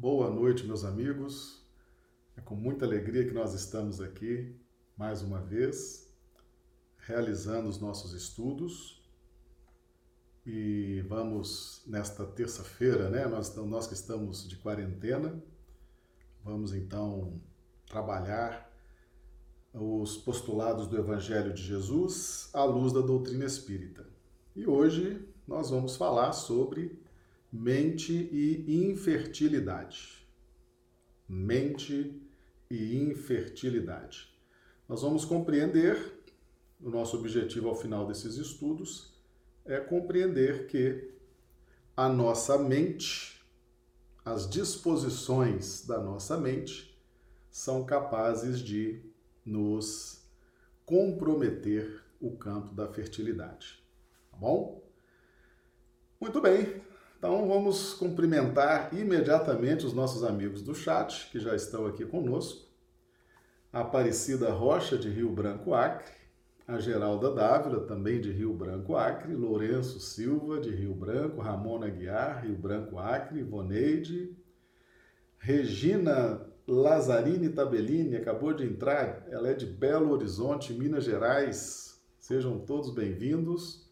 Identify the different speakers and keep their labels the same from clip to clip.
Speaker 1: Boa noite, meus amigos. É com muita alegria que nós estamos aqui mais uma vez, realizando os nossos estudos. E vamos, nesta terça-feira, né? Nós, nós que estamos de quarentena, vamos então trabalhar os postulados do Evangelho de Jesus à luz da doutrina espírita. E hoje nós vamos falar sobre mente e infertilidade. Mente e infertilidade. Nós vamos compreender, o nosso objetivo ao final desses estudos é compreender que a nossa mente, as disposições da nossa mente, são capazes de nos comprometer o campo da fertilidade. Tá bom? Muito bem, então vamos cumprimentar imediatamente os nossos amigos do chat que já estão aqui conosco. A Aparecida Rocha de Rio Branco Acre, a Geralda Dávila, também de Rio Branco Acre, Lourenço Silva de Rio Branco, Ramona Aguiar, Rio Branco Acre, Ivoneide, Regina Lazzarini Tabellini, acabou de entrar, ela é de Belo Horizonte, Minas Gerais. Sejam todos bem-vindos.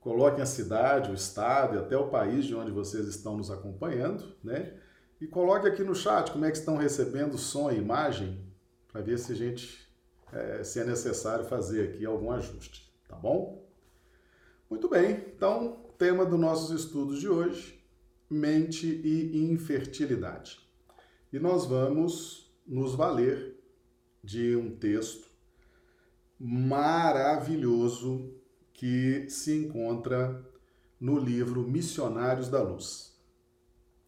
Speaker 1: Coloquem a cidade, o estado e até o país de onde vocês estão nos acompanhando, né? E coloque aqui no chat como é que estão recebendo som e imagem, para ver se a gente, é, se é necessário fazer aqui algum ajuste, tá bom? Muito bem, então, tema dos nossos estudos de hoje, mente e infertilidade. E nós vamos nos valer de um texto maravilhoso que se encontra no livro Missionários da Luz.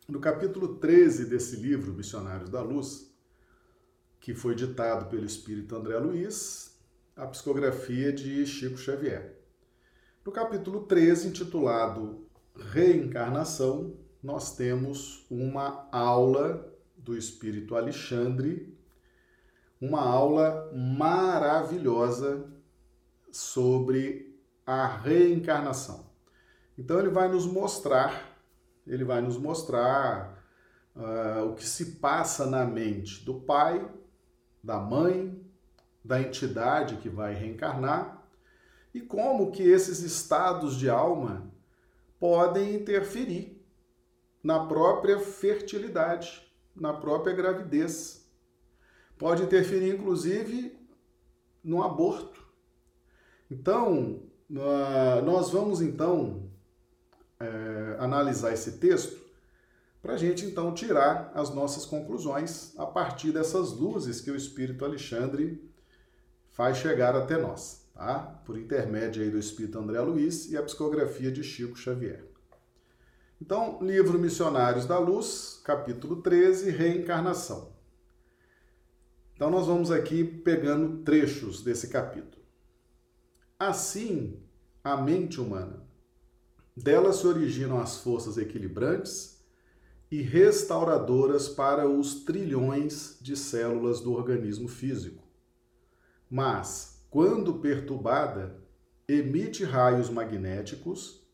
Speaker 1: No capítulo 13 desse livro, Missionários da Luz, que foi ditado pelo espírito André Luiz, a psicografia de Chico Xavier. No capítulo 13, intitulado Reencarnação, nós temos uma aula do espírito Alexandre, uma aula maravilhosa sobre a reencarnação. Então ele vai nos mostrar, ele vai nos mostrar uh, o que se passa na mente do pai, da mãe, da entidade que vai reencarnar e como que esses estados de alma podem interferir na própria fertilidade, na própria gravidez. Pode interferir, inclusive, no aborto. Então, nós vamos então é, analisar esse texto para a gente então tirar as nossas conclusões a partir dessas luzes que o Espírito Alexandre faz chegar até nós, tá? Por intermédio aí do Espírito André Luiz e a psicografia de Chico Xavier. Então, livro Missionários da Luz, capítulo 13, Reencarnação. Então, nós vamos aqui pegando trechos desse capítulo. Assim, a mente humana. Dela se originam as forças equilibrantes e restauradoras para os trilhões de células do organismo físico. Mas, quando perturbada, emite raios magnéticos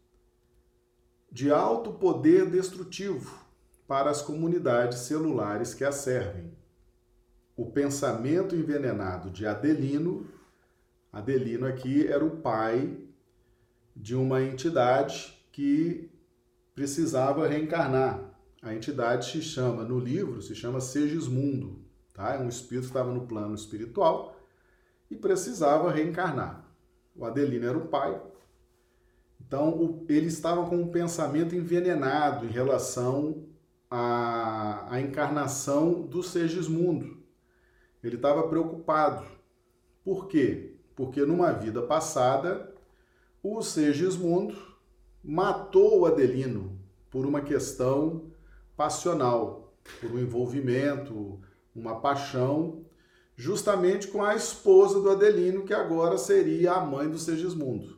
Speaker 1: de alto poder destrutivo para as comunidades celulares que a servem. O pensamento envenenado de Adelino Adelino aqui era o pai de uma entidade que precisava reencarnar. A entidade se chama, no livro, se chama Segismundo. Tá? É um espírito que estava no plano espiritual e precisava reencarnar. O Adelino era o pai. Então, ele estava com um pensamento envenenado em relação à, à encarnação do Segismundo. Ele estava preocupado. Por quê? Porque numa vida passada o Segismundo matou o Adelino por uma questão passional, por um envolvimento, uma paixão, justamente com a esposa do Adelino, que agora seria a mãe do Segismundo.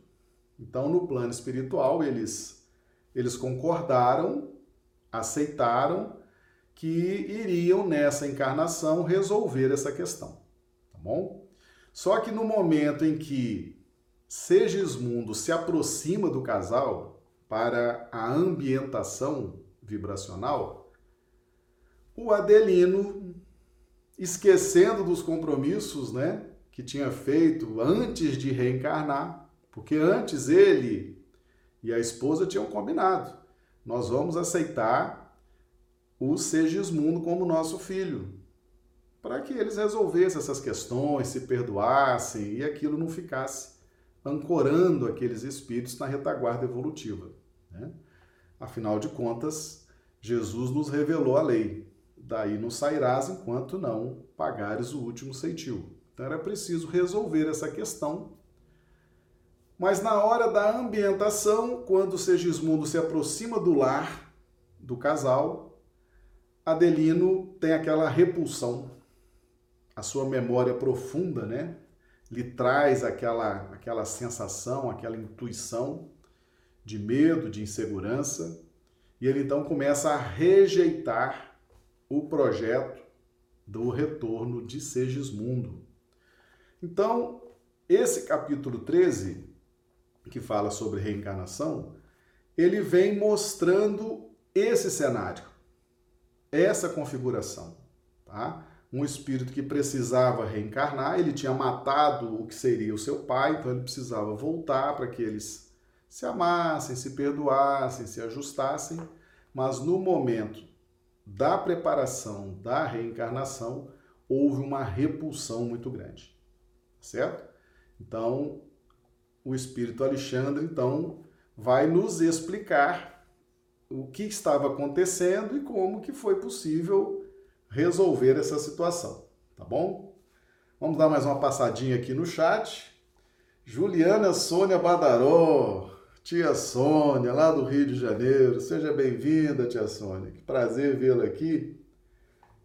Speaker 1: Então, no plano espiritual, eles, eles concordaram, aceitaram que iriam nessa encarnação resolver essa questão, tá bom? Só que no momento em que Segismundo se aproxima do casal para a ambientação vibracional, o Adelino, esquecendo dos compromissos, né, que tinha feito antes de reencarnar, porque antes ele e a esposa tinham combinado: nós vamos aceitar o Segismundo como nosso filho, para que eles resolvessem essas questões, se perdoassem e aquilo não ficasse ancorando aqueles espíritos na retaguarda evolutiva. Né? Afinal de contas, Jesus nos revelou a lei. Daí não sairás enquanto não pagares o último ceitil. Então era preciso resolver essa questão. Mas na hora da ambientação, quando Segismundo se aproxima do lar do casal, Adelino tem aquela repulsão. A sua memória profunda, né? Lhe traz aquela, aquela sensação, aquela intuição de medo, de insegurança, e ele então começa a rejeitar o projeto do retorno de Segismundo. Então, esse capítulo 13, que fala sobre reencarnação, ele vem mostrando esse cenário, essa configuração, tá? Um espírito que precisava reencarnar, ele tinha matado o que seria o seu pai, então ele precisava voltar para que eles se amassem, se perdoassem, se ajustassem, mas no momento da preparação da reencarnação, houve uma repulsão muito grande. Certo? Então, o espírito Alexandre então vai nos explicar o que estava acontecendo e como que foi possível resolver essa situação, tá bom? Vamos dar mais uma passadinha aqui no chat. Juliana Sônia Badaró, tia Sônia, lá do Rio de Janeiro. Seja bem-vinda, tia Sônia. Que prazer vê-la aqui.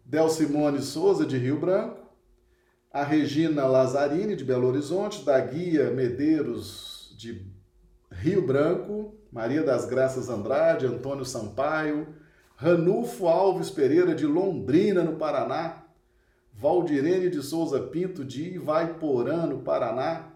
Speaker 1: Del Simone Souza, de Rio Branco. A Regina Lazzarini, de Belo Horizonte. Da Guia Medeiros, de Rio Branco. Maria das Graças Andrade, Antônio Sampaio. Ranulfo Alves Pereira, de Londrina, no Paraná. Valdirene de Souza Pinto, de Ivaiporã, no Paraná.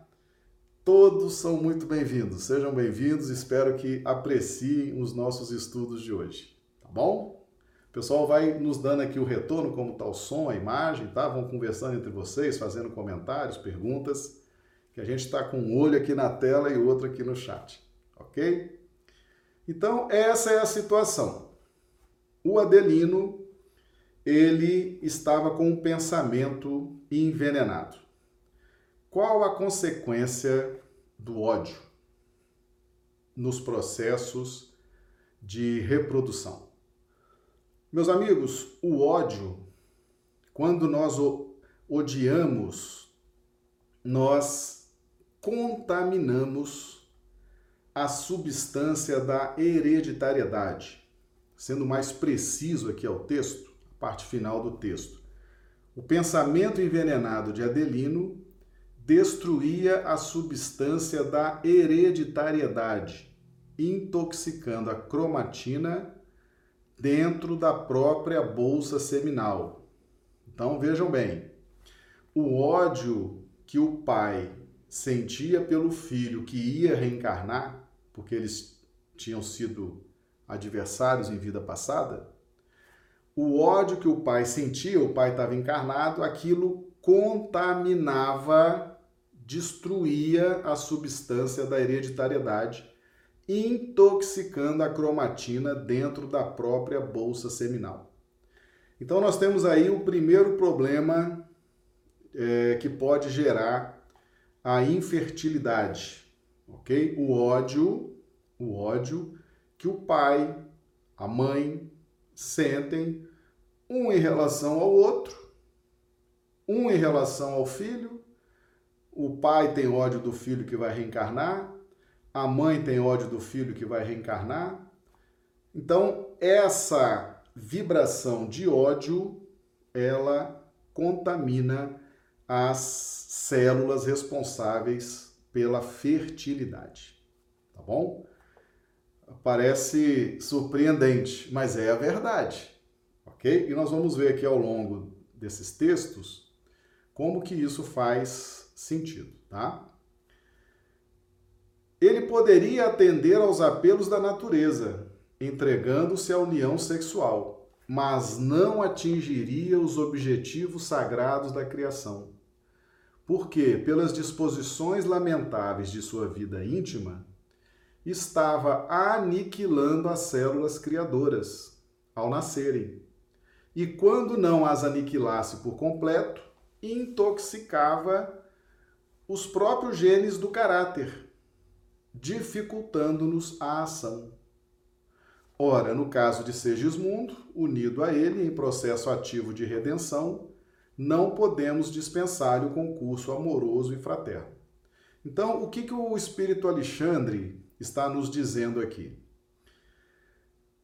Speaker 1: Todos são muito bem-vindos. Sejam bem-vindos. Espero que apreciem os nossos estudos de hoje. Tá bom? O pessoal vai nos dando aqui o retorno, como está o som, a imagem, tá? Vão conversando entre vocês, fazendo comentários, perguntas, que a gente está com um olho aqui na tela e outro aqui no chat, ok? Então, essa é a situação. O Adelino, ele estava com um pensamento envenenado. Qual a consequência do ódio nos processos de reprodução? Meus amigos, o ódio, quando nós odiamos, nós contaminamos a substância da hereditariedade. Sendo mais preciso aqui ao texto, a parte final do texto. O pensamento envenenado de Adelino destruía a substância da hereditariedade, intoxicando a cromatina dentro da própria bolsa seminal. Então vejam bem, o ódio que o pai sentia pelo filho que ia reencarnar, porque eles tinham sido adversários em vida passada, o ódio que o pai sentia, o pai estava encarnado, aquilo contaminava destruía a substância da hereditariedade, intoxicando a cromatina dentro da própria bolsa seminal. Então, nós temos aí o primeiro problema é, que pode gerar a infertilidade, ok? O ódio, o ódio que o pai, a mãe sentem, um em relação ao outro, um em relação ao filho o pai tem ódio do filho que vai reencarnar, a mãe tem ódio do filho que vai reencarnar. Então, essa vibração de ódio, ela contamina as células responsáveis pela fertilidade. Tá bom? Parece surpreendente, mas é a verdade. OK? E nós vamos ver aqui ao longo desses textos como que isso faz sentido, tá? Ele poderia atender aos apelos da natureza, entregando-se à união sexual, mas não atingiria os objetivos sagrados da criação. Porque, pelas disposições lamentáveis de sua vida íntima, estava aniquilando as células criadoras ao nascerem. E quando não as aniquilasse por completo, intoxicava os próprios genes do caráter, dificultando-nos a ação. Ora, no caso de Segismundo, unido a ele em processo ativo de redenção, não podemos dispensar o concurso amoroso e fraterno. Então, o que, que o Espírito Alexandre está nos dizendo aqui?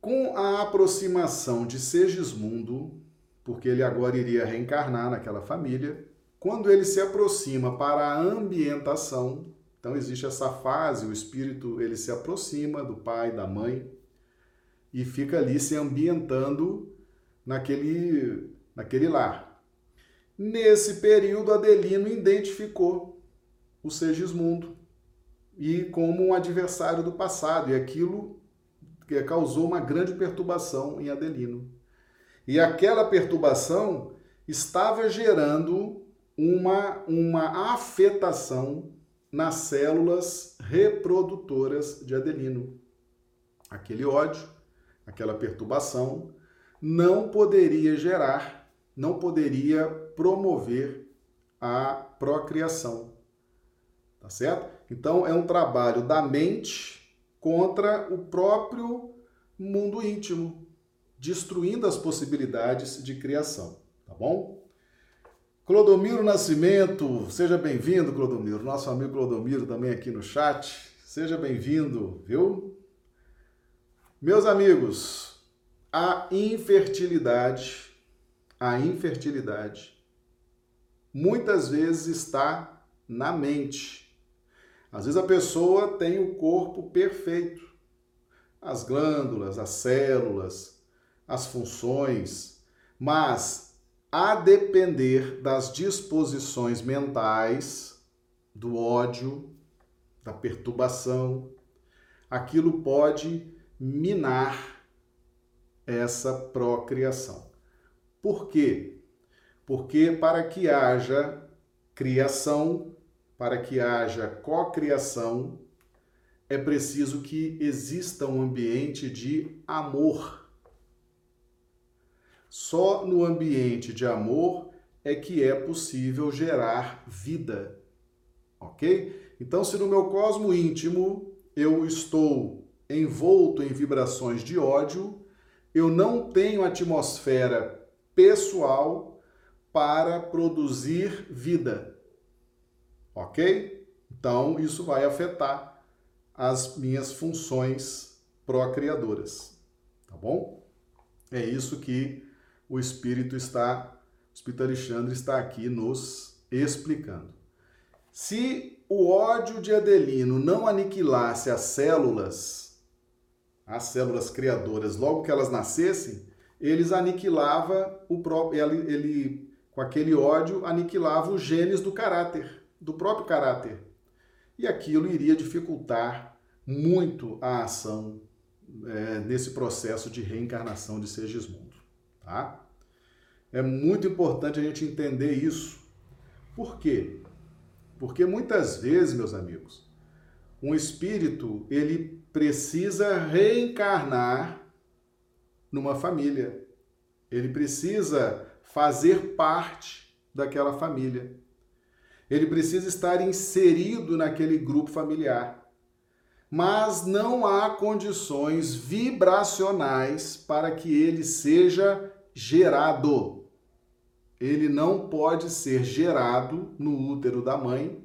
Speaker 1: Com a aproximação de Segismundo, porque ele agora iria reencarnar naquela família, quando ele se aproxima para a ambientação, então existe essa fase, o espírito ele se aproxima do pai, da mãe, e fica ali se ambientando naquele, naquele lar. Nesse período, Adelino identificou o Segismundo e como um adversário do passado, e aquilo causou uma grande perturbação em Adelino. E aquela perturbação estava gerando uma, uma afetação nas células reprodutoras de Adelino. Aquele ódio aquela perturbação, não poderia gerar, não poderia promover a procriação. Tá certo? Então é um trabalho da mente contra o próprio mundo íntimo, destruindo as possibilidades de criação, tá bom? Clodomiro Nascimento, seja bem-vindo, Clodomiro. Nosso amigo Clodomiro também aqui no chat. Seja bem-vindo, viu? Meus amigos, a infertilidade, a infertilidade muitas vezes está na mente. Às vezes a pessoa tem o corpo perfeito, as glândulas, as células, as funções, mas a depender das disposições mentais, do ódio, da perturbação, aquilo pode minar essa procriação. Por quê? Porque para que haja criação, para que haja cocriação, é preciso que exista um ambiente de amor. Só no ambiente de amor é que é possível gerar vida. Ok? Então, se no meu cosmo íntimo eu estou envolto em vibrações de ódio, eu não tenho atmosfera pessoal para produzir vida. Ok? Então, isso vai afetar as minhas funções procriadoras. Tá bom? É isso que o Espírito está, o Espírito Alexandre está aqui nos explicando. Se o ódio de Adelino não aniquilasse as células as células criadoras, logo que elas nascessem, eles aniquilava o próprio, ele, ele com aquele ódio aniquilava os genes do caráter, do próprio caráter. E aquilo iria dificultar muito a ação é, nesse processo de reencarnação de Segismundo, tá? É muito importante a gente entender isso. Por quê? Porque muitas vezes, meus amigos, um espírito, ele precisa reencarnar numa família. Ele precisa fazer parte daquela família. Ele precisa estar inserido naquele grupo familiar. Mas não há condições vibracionais para que ele seja gerado. Ele não pode ser gerado no útero da mãe.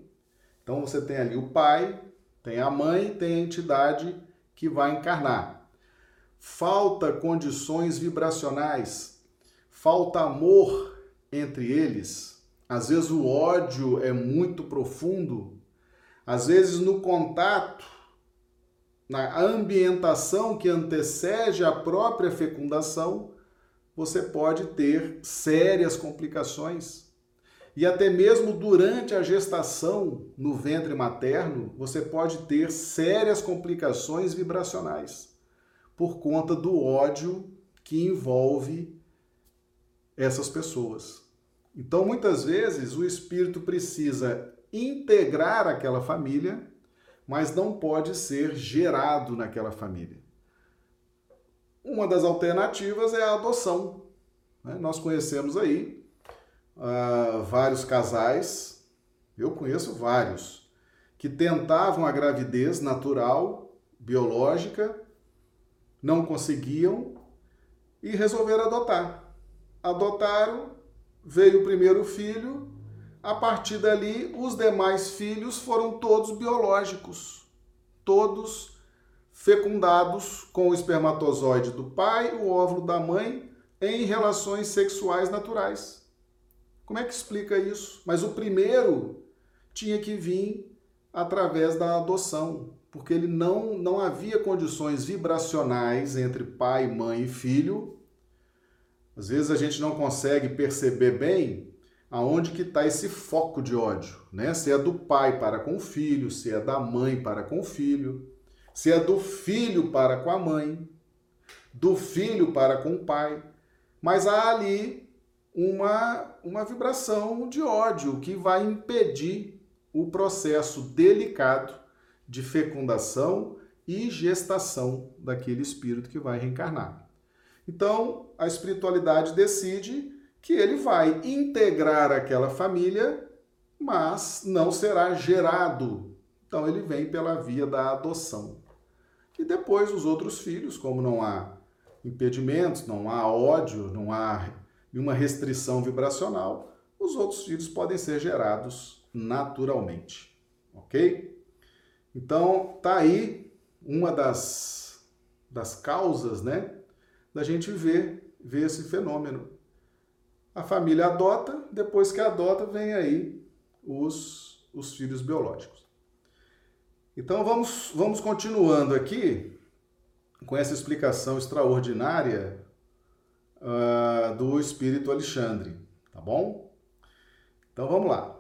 Speaker 1: Então você tem ali o pai, tem a mãe, tem a entidade que vai encarnar. Falta condições vibracionais, falta amor entre eles. Às vezes o ódio é muito profundo, às vezes no contato, na ambientação que antecede a própria fecundação, você pode ter sérias complicações. E até mesmo durante a gestação no ventre materno, você pode ter sérias complicações vibracionais por conta do ódio que envolve essas pessoas. Então, muitas vezes, o espírito precisa integrar aquela família, mas não pode ser gerado naquela família. Uma das alternativas é a adoção. Né? Nós conhecemos aí uh, vários casais, eu conheço vários, que tentavam a gravidez natural, biológica, não conseguiam e resolveram adotar. Adotaram, veio o primeiro filho, a partir dali os demais filhos foram todos biológicos, todos fecundados com o espermatozoide do pai, o óvulo da mãe, em relações sexuais naturais. Como é que explica isso? Mas o primeiro tinha que vir através da adoção, porque ele não, não havia condições vibracionais entre pai, mãe e filho às vezes a gente não consegue perceber bem aonde que está esse foco de ódio, né? Se é do pai para com o filho, se é da mãe para com o filho, se é do filho para com a mãe, do filho para com o pai. Mas há ali uma, uma vibração de ódio que vai impedir o processo delicado de fecundação e gestação daquele espírito que vai reencarnar. Então, a espiritualidade decide que ele vai integrar aquela família, mas não será gerado. Então, ele vem pela via da adoção. E depois, os outros filhos, como não há impedimentos, não há ódio, não há nenhuma restrição vibracional, os outros filhos podem ser gerados naturalmente. Ok? Então, tá aí uma das, das causas, né? Da gente ver, ver esse fenômeno. A família adota, depois que adota, vem aí os, os filhos biológicos. Então vamos, vamos continuando aqui com essa explicação extraordinária uh, do espírito Alexandre, tá bom? Então vamos lá.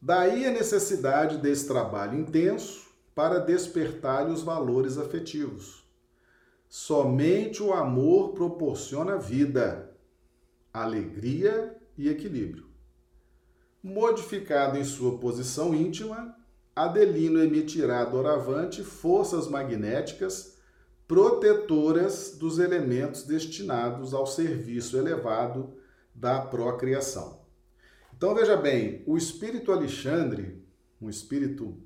Speaker 1: Daí a necessidade desse trabalho intenso para despertar-lhe os valores afetivos Somente o amor proporciona vida, alegria e equilíbrio. Modificado em sua posição íntima, Adelino emitirá doravante forças magnéticas protetoras dos elementos destinados ao serviço elevado da procriação. Então veja bem, o espírito Alexandre, um espírito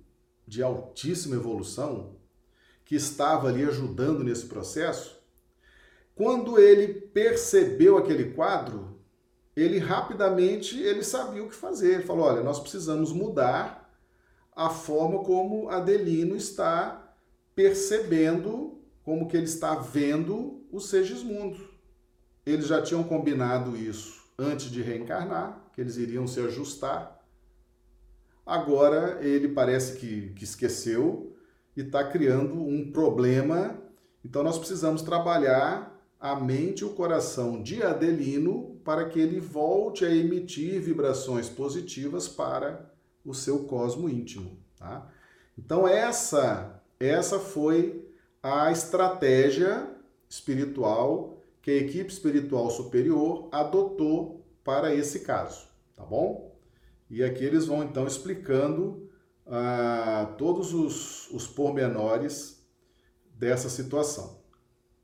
Speaker 1: de altíssima evolução, que estava ali ajudando nesse processo, quando ele percebeu aquele quadro, ele rapidamente ele sabia o que fazer. Ele falou: olha, nós precisamos mudar a forma como Adelino está percebendo, como que ele está vendo o Segismundo. Eles já tinham combinado isso antes de reencarnar, que eles iriam se ajustar. Agora ele parece que, que esqueceu e está criando um problema. Então nós precisamos trabalhar a mente e o coração de Adelino para que ele volte a emitir vibrações positivas para o seu cosmo íntimo. Tá? Então essa, essa foi a estratégia espiritual que a equipe espiritual superior adotou para esse caso, tá bom? E aqui eles vão então explicando ah, todos os, os pormenores dessa situação.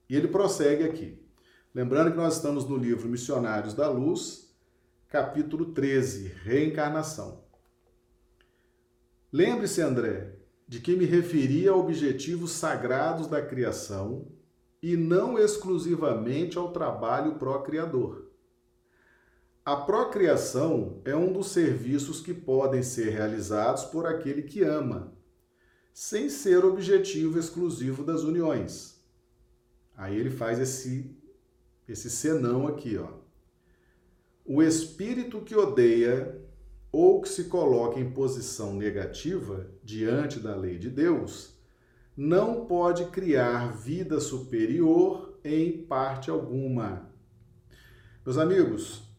Speaker 1: E ele prossegue aqui. Lembrando que nós estamos no livro Missionários da Luz, capítulo 13, Reencarnação. Lembre-se, André, de que me referi a objetivos sagrados da criação e não exclusivamente ao trabalho procriador. A procriação é um dos serviços que podem ser realizados por aquele que ama, sem ser objetivo exclusivo das uniões. Aí ele faz esse esse senão aqui, ó. O espírito que odeia ou que se coloca em posição negativa diante da lei de Deus não pode criar vida superior em parte alguma. Meus amigos,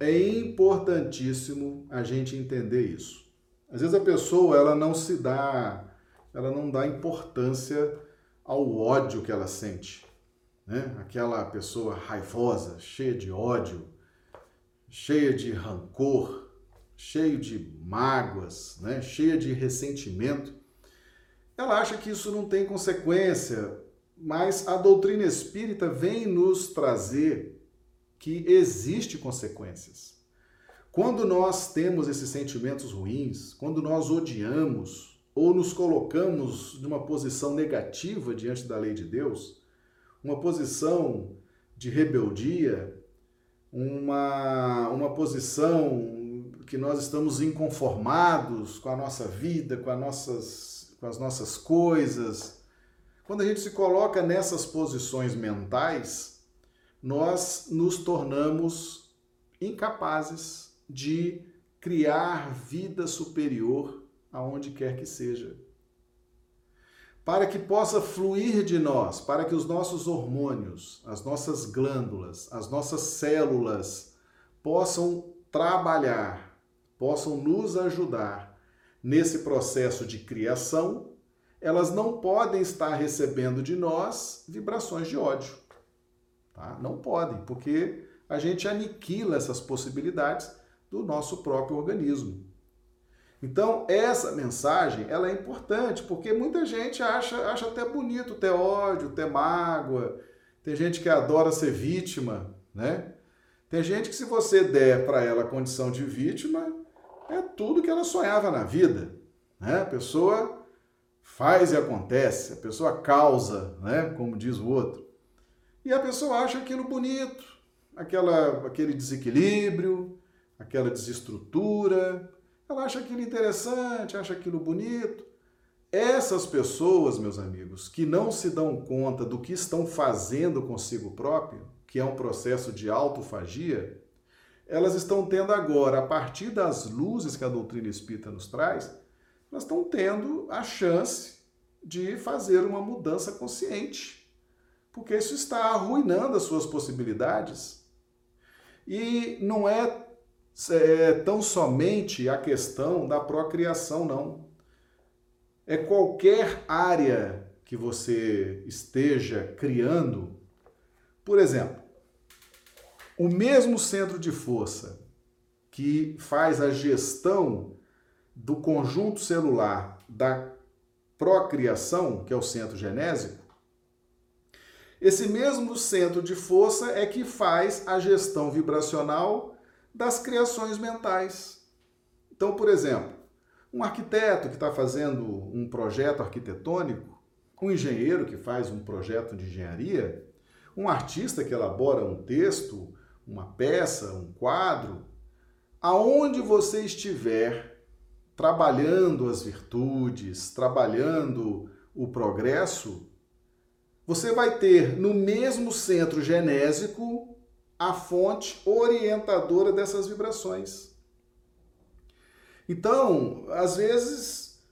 Speaker 1: é importantíssimo a gente entender isso. Às vezes a pessoa ela não se dá, ela não dá importância ao ódio que ela sente. né? aquela pessoa raivosa, cheia de ódio, cheia de rancor, cheio de mágoas, né? cheia de ressentimento, ela acha que isso não tem consequência, mas a doutrina espírita vem nos trazer que existe consequências. Quando nós temos esses sentimentos ruins, quando nós odiamos ou nos colocamos numa posição negativa diante da lei de Deus, uma posição de rebeldia, uma, uma posição que nós estamos inconformados com a nossa vida, com, as nossas, com as nossas coisas. Quando a gente se coloca nessas posições mentais, nós nos tornamos incapazes de criar vida superior aonde quer que seja. Para que possa fluir de nós, para que os nossos hormônios, as nossas glândulas, as nossas células possam trabalhar, possam nos ajudar nesse processo de criação, elas não podem estar recebendo de nós vibrações de ódio. Tá? Não podem, porque a gente aniquila essas possibilidades do nosso próprio organismo. Então, essa mensagem, ela é importante, porque muita gente acha, acha até bonito ter ódio, ter mágoa. Tem gente que adora ser vítima, né? Tem gente que se você der para ela a condição de vítima, é tudo que ela sonhava na vida, né? A pessoa faz e acontece, a pessoa causa, né, como diz o outro. E a pessoa acha aquilo bonito, aquela aquele desequilíbrio, aquela desestrutura, ela acha aquilo interessante, acha aquilo bonito. Essas pessoas, meus amigos, que não se dão conta do que estão fazendo consigo próprio, que é um processo de autofagia, elas estão tendo agora, a partir das luzes que a doutrina espírita nos traz, elas estão tendo a chance de fazer uma mudança consciente, porque isso está arruinando as suas possibilidades. E não é é tão somente a questão da procriação, não. É qualquer área que você esteja criando. Por exemplo, o mesmo centro de força que faz a gestão do conjunto celular da procriação, que é o centro genésico, esse mesmo centro de força é que faz a gestão vibracional das criações mentais. Então, por exemplo, um arquiteto que está fazendo um projeto arquitetônico, um engenheiro que faz um projeto de engenharia, um artista que elabora um texto, uma peça, um quadro, aonde você estiver trabalhando as virtudes, trabalhando o progresso, você vai ter no mesmo centro genésico a fonte orientadora dessas vibrações. Então, às vezes,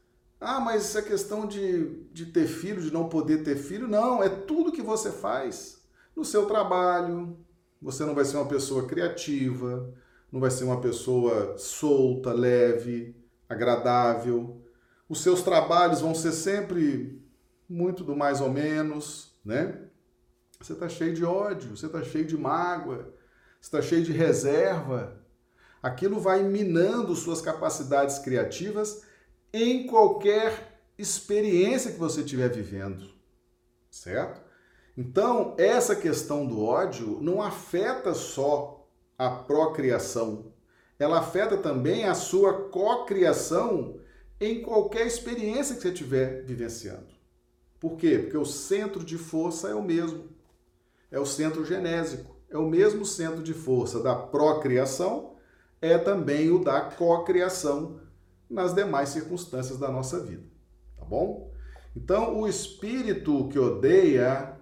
Speaker 1: ah, mas essa questão de, de ter filho, de não poder ter filho, não, é tudo que você faz no seu trabalho. Você não vai ser uma pessoa criativa, não vai ser uma pessoa solta, leve, agradável. Os seus trabalhos vão ser sempre muito do mais ou menos, né? Você está cheio de ódio, você está cheio de mágoa, você está cheio de reserva. Aquilo vai minando suas capacidades criativas em qualquer experiência que você estiver vivendo, certo? Então, essa questão do ódio não afeta só a procriação, ela afeta também a sua cocriação em qualquer experiência que você estiver vivenciando. Por quê? Porque o centro de força é o mesmo é o centro genésico. É o mesmo centro de força da procriação, é também o da cocriação nas demais circunstâncias da nossa vida. Tá bom? Então, o espírito que odeia,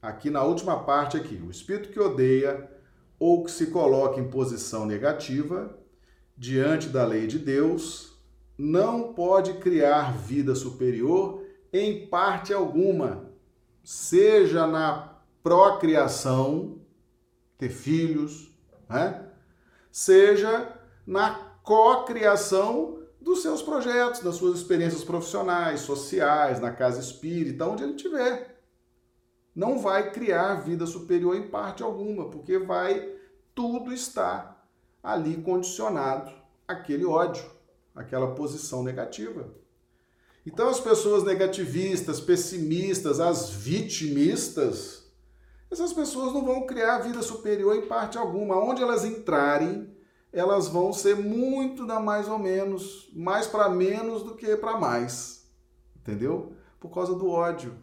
Speaker 1: aqui na última parte aqui, o espírito que odeia ou que se coloca em posição negativa diante da lei de Deus, não pode criar vida superior em parte alguma, seja na procriação, ter filhos, né? seja na cocriação dos seus projetos, das suas experiências profissionais, sociais, na casa espírita, onde ele estiver. não vai criar vida superior em parte alguma, porque vai tudo está ali condicionado àquele ódio, àquela posição negativa. Então as pessoas negativistas, pessimistas, as vitimistas, essas pessoas não vão criar vida superior em parte alguma. Onde elas entrarem, elas vão ser muito da mais ou menos, mais para menos do que para mais. Entendeu? Por causa do ódio.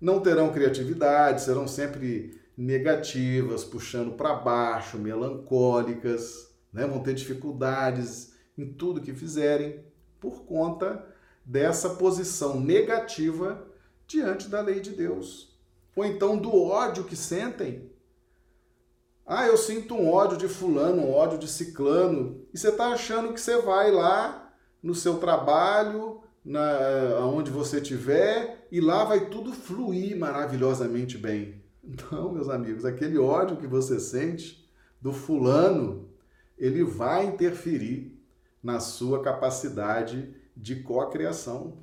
Speaker 1: Não terão criatividade, serão sempre negativas, puxando para baixo, melancólicas, né? vão ter dificuldades em tudo que fizerem por conta dessa posição negativa diante da lei de Deus. Ou então do ódio que sentem ah, eu sinto um ódio de fulano, um ódio de ciclano. E você está achando que você vai lá no seu trabalho, na, onde você estiver, e lá vai tudo fluir maravilhosamente bem. Não, meus amigos, aquele ódio que você sente do fulano, ele vai interferir na sua capacidade de cocriação.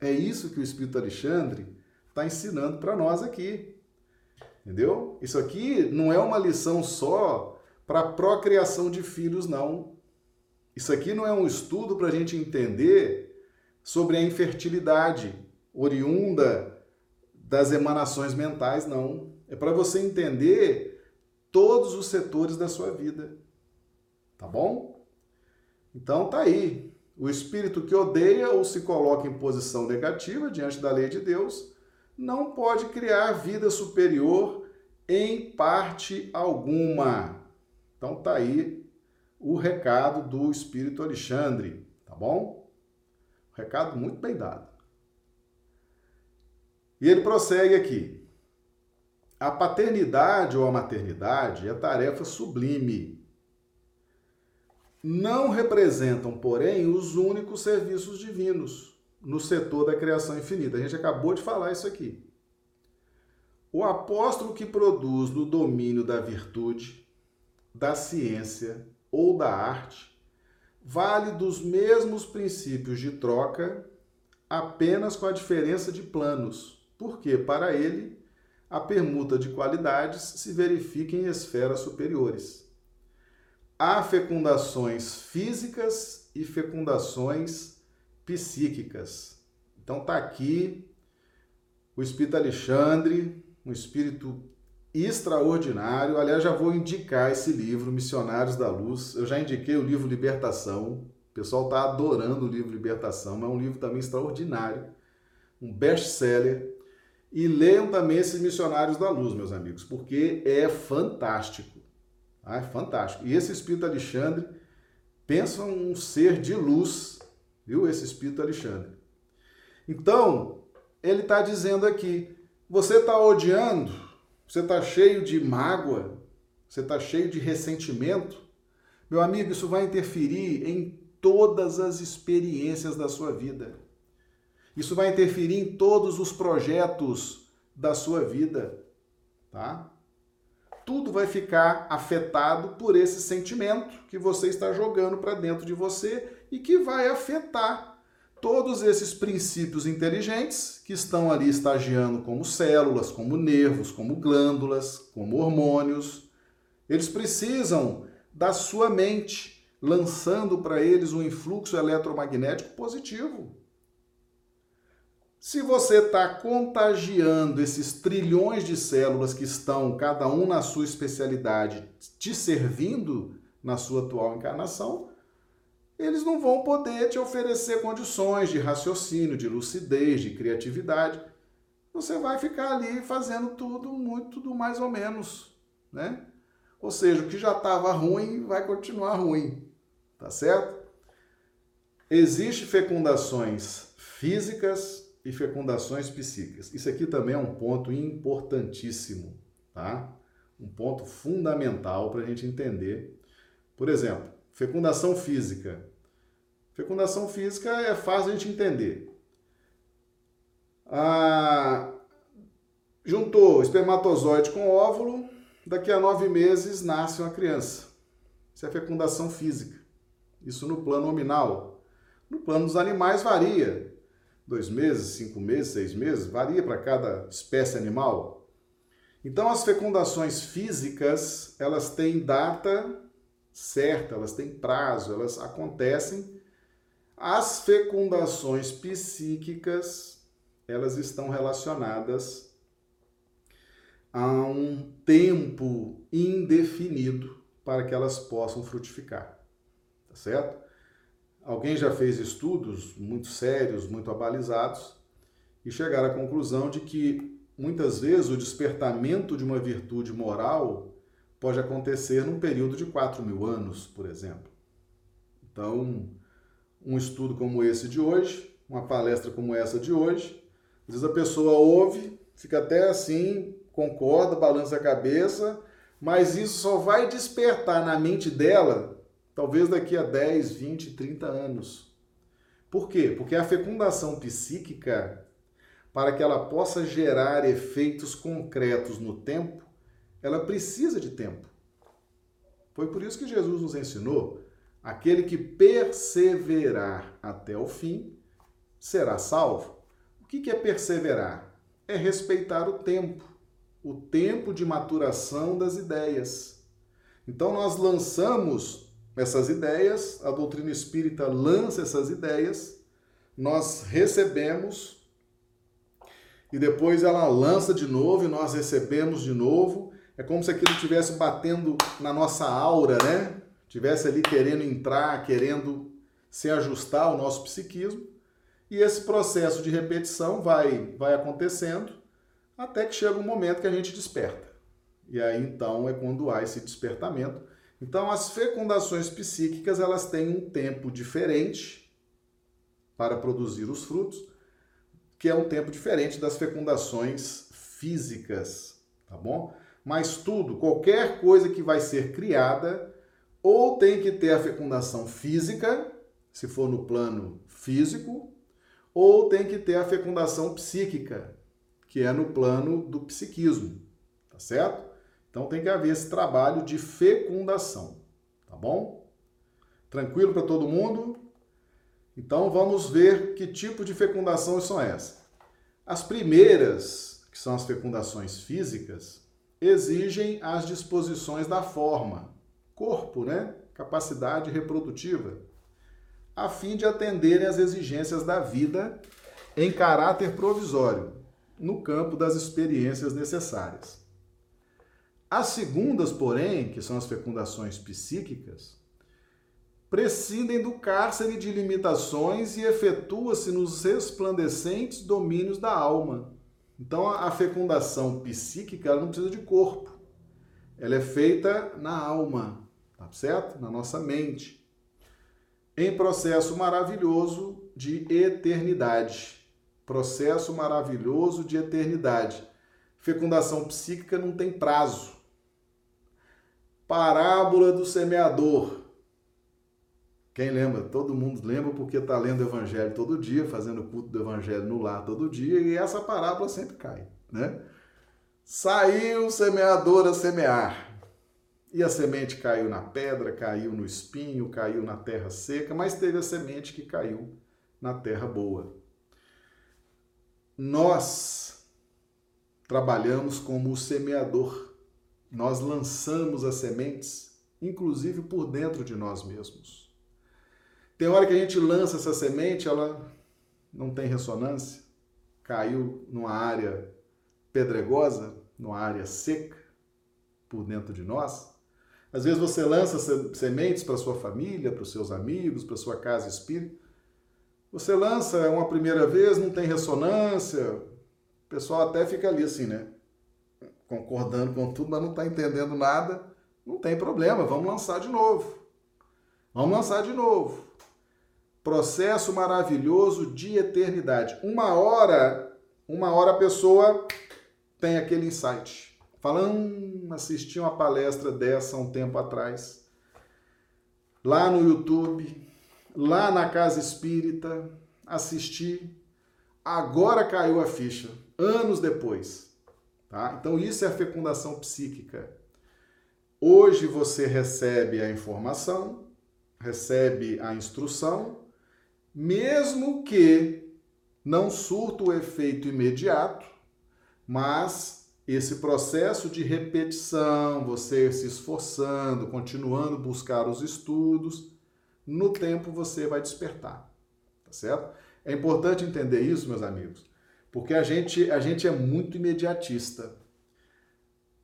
Speaker 1: É isso que o Espírito Alexandre está ensinando para nós aqui. Entendeu? Isso aqui não é uma lição só para procriação de filhos, não. Isso aqui não é um estudo para a gente entender sobre a infertilidade oriunda das emanações mentais, não. É para você entender todos os setores da sua vida. Tá bom? Então tá aí. O espírito que odeia ou se coloca em posição negativa diante da lei de Deus não pode criar vida superior em parte alguma. Então tá aí o recado do Espírito Alexandre, tá bom? Recado muito bem dado. E ele prossegue aqui. A paternidade ou a maternidade é tarefa sublime. Não representam, porém, os únicos serviços divinos no setor da criação infinita. A gente acabou de falar isso aqui. O apóstolo que produz no domínio da virtude, da ciência ou da arte vale dos mesmos princípios de troca, apenas com a diferença de planos, porque para ele a permuta de qualidades se verifica em esferas superiores. Há fecundações físicas e fecundações psíquicas. Então tá aqui o Espírito Alexandre, um espírito extraordinário. Aliás, já vou indicar esse livro, Missionários da Luz. Eu já indiquei o livro Libertação. O pessoal está adorando o livro Libertação, é um livro também extraordinário, um best-seller. E leiam também esses Missionários da Luz, meus amigos, porque é fantástico. Ah, é fantástico. E esse Espírito Alexandre, pensa um ser de luz Viu? Esse espírito Alexandre. Então, ele está dizendo aqui: você está odiando, você está cheio de mágoa, você está cheio de ressentimento. Meu amigo, isso vai interferir em todas as experiências da sua vida. Isso vai interferir em todos os projetos da sua vida, tá? Tudo vai ficar afetado por esse sentimento que você está jogando para dentro de você e que vai afetar todos esses princípios inteligentes que estão ali estagiando como células, como nervos, como glândulas, como hormônios. Eles precisam da sua mente, lançando para eles um influxo eletromagnético positivo. Se você está contagiando esses trilhões de células que estão, cada um na sua especialidade, te servindo na sua atual encarnação, eles não vão poder te oferecer condições de raciocínio, de lucidez, de criatividade. Você vai ficar ali fazendo tudo muito do mais ou menos, né? Ou seja, o que já estava ruim vai continuar ruim, tá certo? Existem fecundações físicas e fecundações psíquicas. Isso aqui também é um ponto importantíssimo, tá? Um ponto fundamental para a gente entender. Por exemplo, Fecundação física. Fecundação física é fácil a gente entender. Ah, juntou espermatozoide com óvulo, daqui a nove meses nasce uma criança. Isso é fecundação física. Isso no plano nominal. No plano dos animais varia. Dois meses, cinco meses, seis meses, varia para cada espécie animal. Então, as fecundações físicas, elas têm data certa, elas têm prazo, elas acontecem. As fecundações psíquicas, elas estão relacionadas a um tempo indefinido para que elas possam frutificar. Tá certo? Alguém já fez estudos muito sérios, muito abalizados, e chegaram à conclusão de que muitas vezes o despertamento de uma virtude moral pode acontecer num período de 4 mil anos, por exemplo. Então, um estudo como esse de hoje, uma palestra como essa de hoje, às vezes a pessoa ouve, fica até assim, concorda, balança a cabeça, mas isso só vai despertar na mente dela talvez daqui a 10, 20, 30 anos. Por quê? Porque a fecundação psíquica, para que ela possa gerar efeitos concretos no tempo, ela precisa de tempo. Foi por isso que Jesus nos ensinou: aquele que perseverar até o fim será salvo. O que é perseverar? É respeitar o tempo, o tempo de maturação das ideias. Então, nós lançamos essas ideias, a doutrina espírita lança essas ideias, nós recebemos e depois ela lança de novo e nós recebemos de novo. É como se aquilo estivesse batendo na nossa aura, né? Tivesse ali querendo entrar, querendo se ajustar ao nosso psiquismo. E esse processo de repetição vai, vai acontecendo até que chega um momento que a gente desperta. E aí então é quando há esse despertamento então, as fecundações psíquicas elas têm um tempo diferente para produzir os frutos, que é um tempo diferente das fecundações físicas, tá bom? Mas tudo, qualquer coisa que vai ser criada, ou tem que ter a fecundação física, se for no plano físico, ou tem que ter a fecundação psíquica, que é no plano do psiquismo, tá certo? Então tem que haver esse trabalho de fecundação, tá bom? Tranquilo para todo mundo? Então vamos ver que tipo de fecundação são essas. As primeiras, que são as fecundações físicas, exigem as disposições da forma, corpo, né? Capacidade reprodutiva, a fim de atenderem às exigências da vida em caráter provisório, no campo das experiências necessárias. As segundas, porém, que são as fecundações psíquicas, prescindem do cárcere de limitações e efetua-se nos resplandecentes domínios da alma. Então, a fecundação psíquica não precisa de corpo. Ela é feita na alma, tá certo? Na nossa mente. Em processo maravilhoso de eternidade. Processo maravilhoso de eternidade. Fecundação psíquica não tem prazo. Parábola do semeador. Quem lembra? Todo mundo lembra porque está lendo o Evangelho todo dia, fazendo o culto do Evangelho no lar todo dia, e essa parábola sempre cai, né? Saiu o semeador a semear. E a semente caiu na pedra, caiu no espinho, caiu na terra seca, mas teve a semente que caiu na terra boa. Nós trabalhamos como o semeador nós lançamos as sementes, inclusive por dentro de nós mesmos. Tem hora que a gente lança essa semente, ela não tem ressonância, caiu numa área pedregosa, numa área seca, por dentro de nós. Às vezes você lança sementes para sua família, para os seus amigos, para sua casa espírita. Você lança uma primeira vez, não tem ressonância, o pessoal até fica ali assim, né? Concordando com tudo, mas não está entendendo nada, não tem problema, vamos lançar de novo. Vamos lançar de novo. Processo maravilhoso de eternidade. Uma hora, uma hora a pessoa tem aquele insight. Falando, hum, assisti uma palestra dessa um tempo atrás, lá no YouTube, lá na Casa Espírita, assisti, agora caiu a ficha, anos depois. Tá? Então, isso é a fecundação psíquica. Hoje você recebe a informação, recebe a instrução, mesmo que não surta o efeito imediato, mas esse processo de repetição, você se esforçando, continuando a buscar os estudos, no tempo você vai despertar, tá certo? É importante entender isso, meus amigos, porque a gente, a gente é muito imediatista.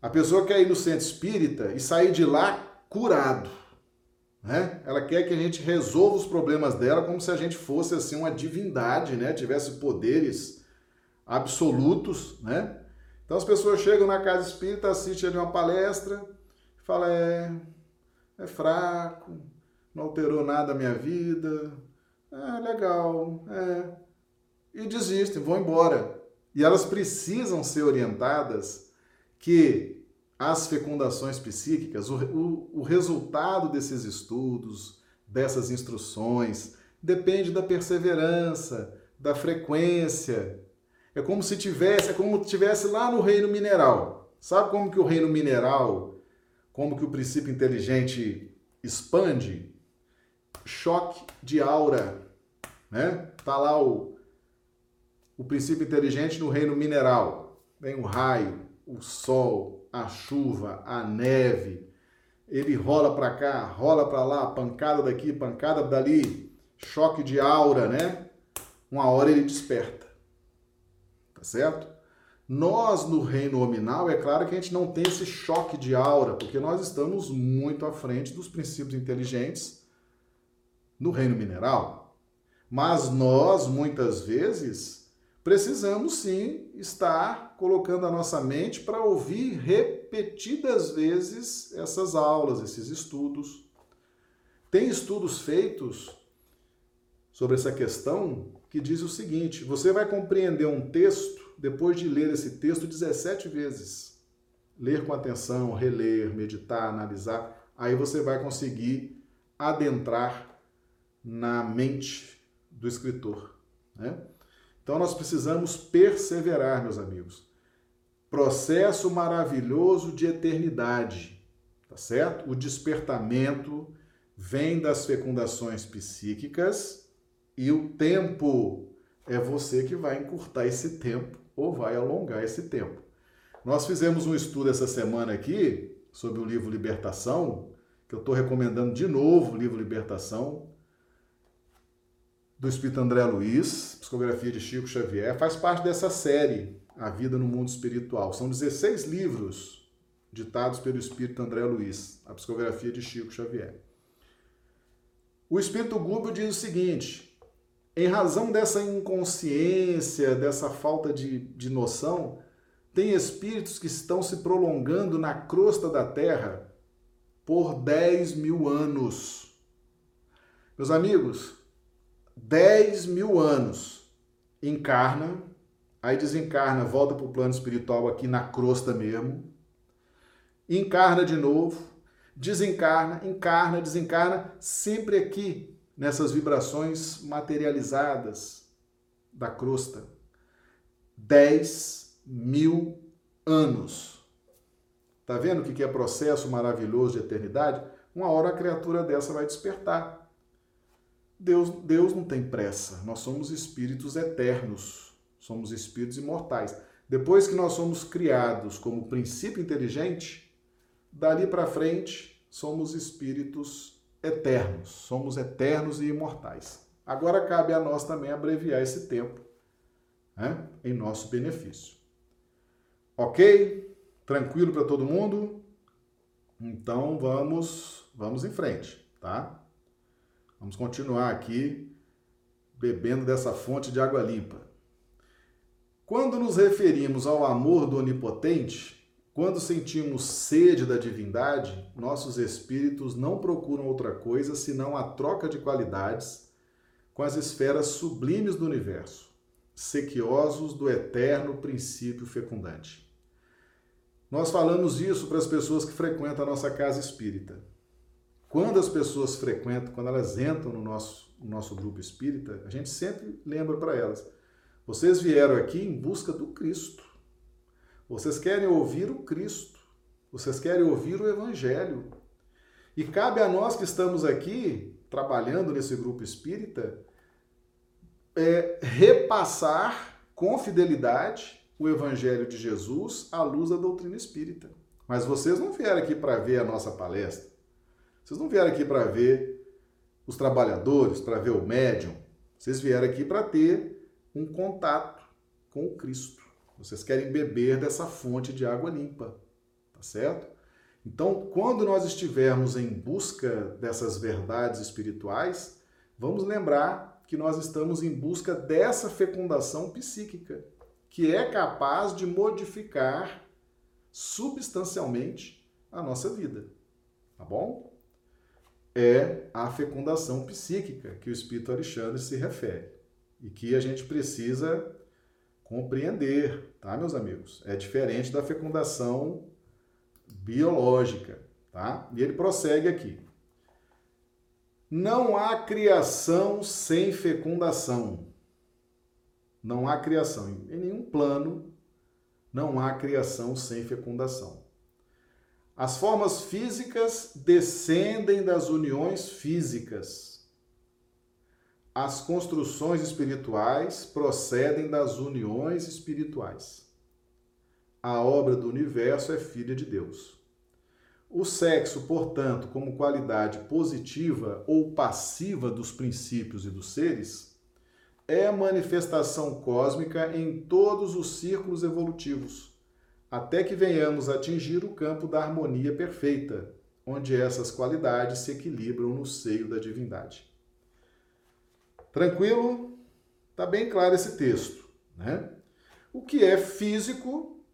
Speaker 1: A pessoa quer ir no centro espírita e sair de lá curado. Né? Ela quer que a gente resolva os problemas dela como se a gente fosse assim uma divindade, né? Tivesse poderes absolutos, né? Então as pessoas chegam na casa espírita, assistem ali uma palestra, fala é é fraco, não alterou nada a minha vida, é legal, é e desistem, vão embora. E elas precisam ser orientadas que as fecundações psíquicas, o, o, o resultado desses estudos, dessas instruções, depende da perseverança, da frequência. É como se tivesse, é como tivesse lá no reino mineral. Sabe como que o reino mineral, como que o princípio inteligente expande? Choque de aura, né? Tá lá o, o princípio inteligente no reino mineral. Vem o raio, o sol, a chuva, a neve. Ele rola para cá, rola para lá, pancada daqui, pancada dali, choque de aura, né? Uma hora ele desperta. Tá certo? Nós no reino nominal, é claro que a gente não tem esse choque de aura, porque nós estamos muito à frente dos princípios inteligentes no reino mineral. Mas nós, muitas vezes, precisamos sim estar colocando a nossa mente para ouvir repetidas vezes essas aulas, esses estudos. Tem estudos feitos sobre essa questão que diz o seguinte: você vai compreender um texto depois de ler esse texto 17 vezes. Ler com atenção, reler, meditar, analisar, aí você vai conseguir adentrar na mente do escritor. Né? Então nós precisamos perseverar, meus amigos. Processo maravilhoso de eternidade, tá certo? O despertamento vem das fecundações psíquicas e o tempo é você que vai encurtar esse tempo ou vai alongar esse tempo. Nós fizemos um estudo essa semana aqui sobre o livro Libertação, que eu estou recomendando de novo o livro Libertação, do Espírito André Luiz, psicografia de Chico Xavier, faz parte dessa série, A Vida no Mundo Espiritual. São 16 livros ditados pelo Espírito André Luiz, a psicografia de Chico Xavier. O Espírito Gúbio diz o seguinte: em razão dessa inconsciência, dessa falta de, de noção, tem espíritos que estão se prolongando na crosta da Terra por 10 mil anos. Meus amigos, 10 mil anos, encarna, aí desencarna, volta para o plano espiritual aqui na crosta mesmo, encarna de novo, desencarna, encarna, desencarna, sempre aqui nessas vibrações materializadas da crosta. 10 mil anos. Tá vendo o que é processo maravilhoso de eternidade? Uma hora a criatura dessa vai despertar. Deus, Deus não tem pressa. Nós somos espíritos eternos, somos espíritos imortais. Depois que nós somos criados como princípio inteligente, dali para frente somos espíritos eternos, somos eternos e imortais. Agora cabe a nós também abreviar esse tempo né, em nosso benefício. Ok? Tranquilo para todo mundo? Então vamos, vamos em frente, tá? Vamos continuar aqui bebendo dessa fonte de água limpa. Quando nos referimos ao amor do Onipotente, quando sentimos sede da divindade, nossos espíritos não procuram outra coisa senão a troca de qualidades com as esferas sublimes do universo, sequiosos do eterno princípio fecundante. Nós falamos isso para as pessoas que frequentam a nossa casa espírita. Quando as pessoas frequentam, quando elas entram no nosso, no nosso grupo espírita, a gente sempre lembra para elas: vocês vieram aqui em busca do Cristo. Vocês querem ouvir o Cristo. Vocês querem ouvir o Evangelho. E cabe a nós que estamos aqui trabalhando nesse grupo espírita é, repassar com fidelidade o Evangelho de Jesus à luz da doutrina espírita. Mas vocês não vieram aqui para ver a nossa palestra. Vocês não vieram aqui para ver os trabalhadores, para ver o médium. Vocês vieram aqui para ter um contato com o Cristo. Vocês querem beber dessa fonte de água limpa, tá certo? Então, quando nós estivermos em busca dessas verdades espirituais, vamos lembrar que nós estamos em busca dessa fecundação psíquica, que é capaz de modificar substancialmente a nossa vida. Tá bom? É a fecundação psíquica que o Espírito Alexandre se refere e que a gente precisa compreender, tá, meus amigos? É diferente da fecundação biológica, tá? E ele prossegue aqui. Não há criação sem fecundação. Não há criação. Em nenhum plano não há criação sem fecundação. As formas físicas descendem das uniões físicas. As construções espirituais procedem das uniões espirituais. A obra do universo é filha de Deus. O sexo, portanto, como qualidade positiva ou passiva dos princípios e dos seres, é manifestação cósmica em todos os círculos evolutivos, até que venhamos atingir o campo da harmonia perfeita, onde essas qualidades se equilibram no seio da divindade. Tranquilo? Está bem claro esse texto, né? O que é físico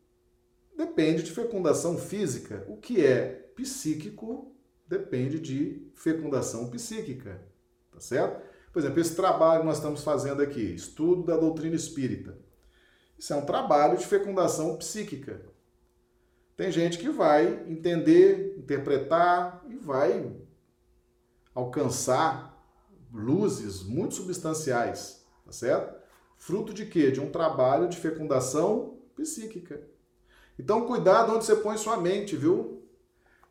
Speaker 1: depende de fecundação física. O que é psíquico depende de fecundação psíquica, tá certo? Por exemplo, esse trabalho que nós estamos fazendo aqui, estudo da doutrina espírita. Isso é um trabalho de fecundação psíquica. Tem gente que vai entender, interpretar e vai alcançar luzes muito substanciais, tá certo? Fruto de quê? De um trabalho de fecundação psíquica. Então, cuidado onde você põe sua mente, viu?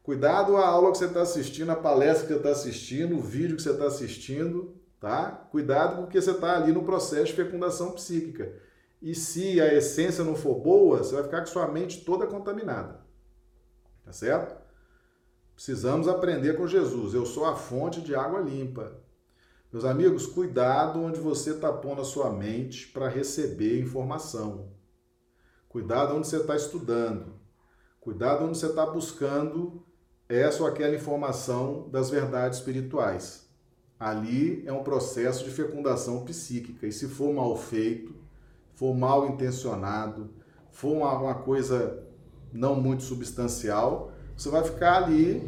Speaker 1: Cuidado a aula que você está assistindo, a palestra que você está assistindo, o vídeo que você está assistindo, tá? Cuidado porque você está ali no processo de fecundação psíquica. E se a essência não for boa, você vai ficar com sua mente toda contaminada. Tá certo? Precisamos aprender com Jesus. Eu sou a fonte de água limpa. Meus amigos, cuidado onde você está pondo a sua mente para receber informação. Cuidado onde você está estudando. Cuidado onde você está buscando essa ou aquela informação das verdades espirituais. Ali é um processo de fecundação psíquica. E se for mal feito, for mal intencionado, for uma, uma coisa não muito substancial, você vai ficar ali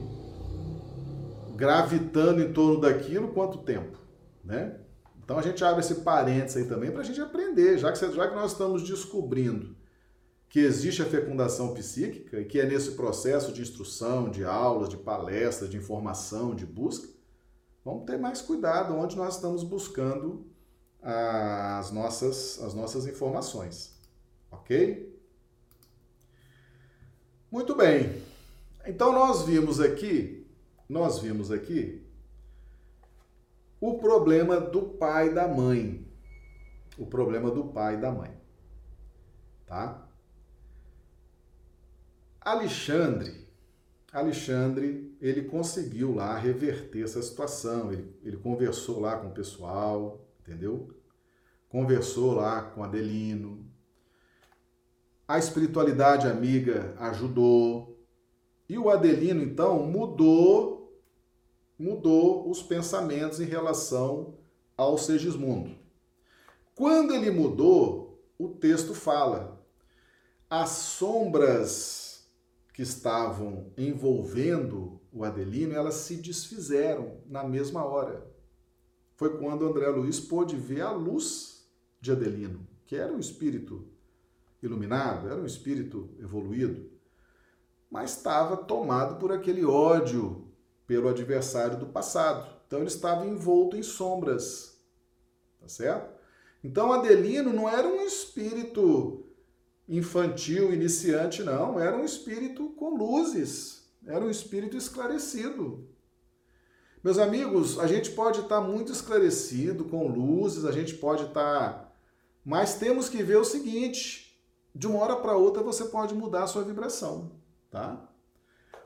Speaker 1: gravitando em torno daquilo quanto tempo, né? Então a gente abre esse parênteses aí também para a gente aprender, já que, já que nós estamos descobrindo que existe a fecundação psíquica e que é nesse processo de instrução, de aulas, de palestras, de informação, de busca, vamos ter mais cuidado onde nós estamos buscando as nossas, as nossas informações. Ok? Muito bem. Então nós vimos aqui, nós vimos aqui o problema do pai e da mãe. O problema do pai e da mãe. Tá? Alexandre, Alexandre, ele conseguiu lá reverter essa situação. Ele, ele conversou lá com o pessoal, entendeu? Conversou lá com Adelino. A espiritualidade amiga ajudou. E o Adelino, então, mudou, mudou os pensamentos em relação ao Segismundo. Quando ele mudou, o texto fala: as sombras que estavam envolvendo o Adelino, elas se desfizeram na mesma hora. Foi quando André Luiz pôde ver a luz de Adelino, que era um espírito iluminado, era um espírito evoluído, mas estava tomado por aquele ódio pelo adversário do passado. Então ele estava envolto em sombras. Tá certo? Então Adelino não era um espírito infantil, iniciante, não. Era um espírito com luzes, era um espírito esclarecido. Meus amigos, a gente pode estar muito esclarecido com luzes, a gente pode estar. Mas temos que ver o seguinte: de uma hora para outra você pode mudar a sua vibração, tá?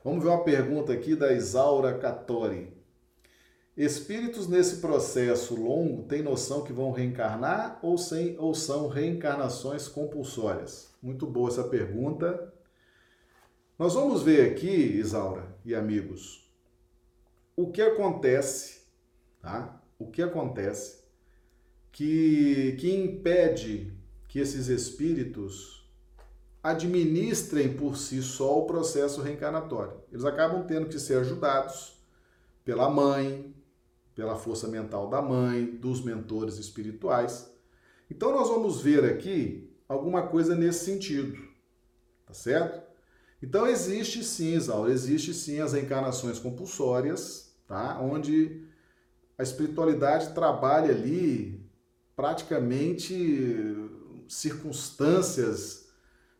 Speaker 1: Vamos ver uma pergunta aqui da Isaura Catori. Espíritos nesse processo longo têm noção que vão reencarnar ou, sem, ou são reencarnações compulsórias? Muito boa essa pergunta. Nós vamos ver aqui, Isaura e amigos, o que acontece, tá? O que acontece que, que impede que esses espíritos administrem por si só o processo reencarnatório. Eles acabam tendo que ser ajudados pela mãe, pela força mental da mãe, dos mentores espirituais. Então nós vamos ver aqui alguma coisa nesse sentido, tá certo? Então existe sim, Isaura, existe sim as reencarnações compulsórias, tá? Onde a espiritualidade trabalha ali praticamente circunstâncias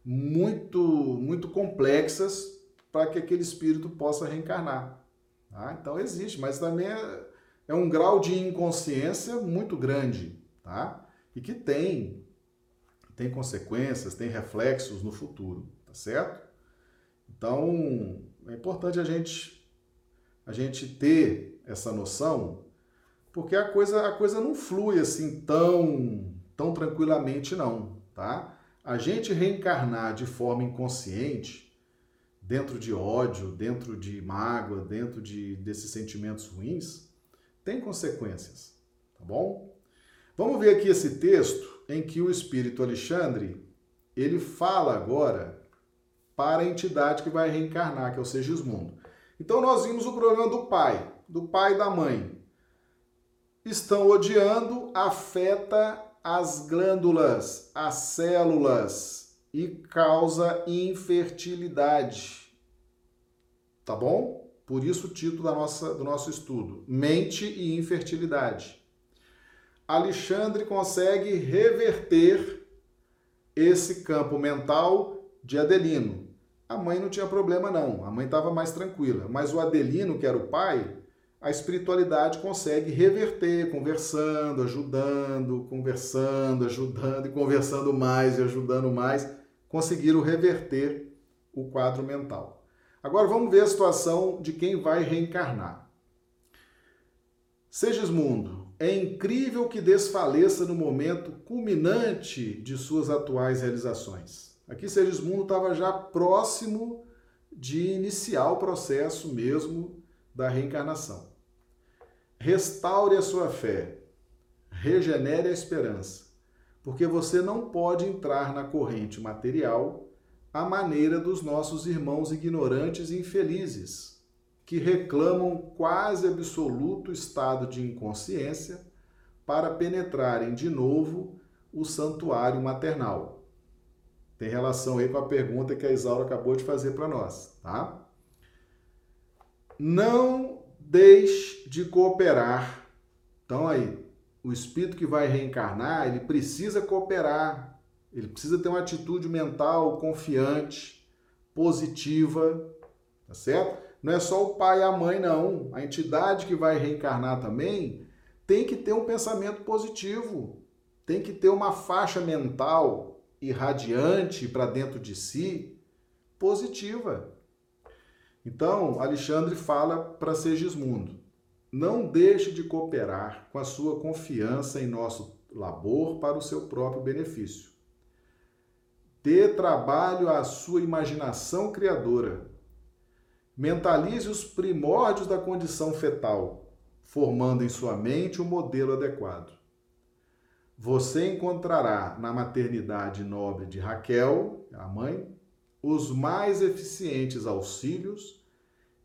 Speaker 1: muito muito complexas para que aquele espírito possa reencarnar. Tá? Então existe, mas também é, é um grau de inconsciência muito grande, tá? E que tem tem consequências, tem reflexos no futuro, tá certo? Então, é importante a gente a gente ter essa noção, porque a coisa a coisa não flui assim tão tão tranquilamente não, tá? A gente reencarnar de forma inconsciente, dentro de ódio, dentro de mágoa, dentro de desses sentimentos ruins, tem consequências, tá bom? Vamos ver aqui esse texto em que o espírito Alexandre, ele fala agora para a entidade que vai reencarnar, que é o Segismundo. Então nós vimos o problema do pai, do pai e da mãe. Estão odiando, afeta as glândulas, as células e causa infertilidade. Tá bom? Por isso o título da nossa, do nosso estudo: Mente e Infertilidade. Alexandre consegue reverter esse campo mental de Adelino. A mãe não tinha problema, não. A mãe estava mais tranquila. Mas o Adelino, que era o pai, a espiritualidade consegue reverter, conversando, ajudando, conversando, ajudando e conversando mais e ajudando mais, conseguiram reverter o quadro mental. Agora vamos ver a situação de quem vai reencarnar. Segismundo, é incrível que desfaleça no momento culminante de suas atuais realizações. Aqui Segismundo estava já próximo de iniciar o processo mesmo da reencarnação. Restaure a sua fé, regenere a esperança, porque você não pode entrar na corrente material à maneira dos nossos irmãos ignorantes e infelizes, que reclamam quase absoluto estado de inconsciência para penetrarem de novo o santuário maternal. Tem relação aí com a pergunta que a Isaura acabou de fazer para nós, tá? Não deixe de cooperar. Então aí, o espírito que vai reencarnar, ele precisa cooperar. Ele precisa ter uma atitude mental confiante, positiva, tá certo? Não é só o pai e a mãe não. A entidade que vai reencarnar também tem que ter um pensamento positivo. Tem que ter uma faixa mental irradiante para dentro de si positiva. Então, Alexandre fala para Segismundo: não deixe de cooperar com a sua confiança em nosso labor para o seu próprio benefício. Dê trabalho à sua imaginação criadora. Mentalize os primórdios da condição fetal, formando em sua mente o um modelo adequado. Você encontrará na maternidade nobre de Raquel, a mãe, os mais eficientes auxílios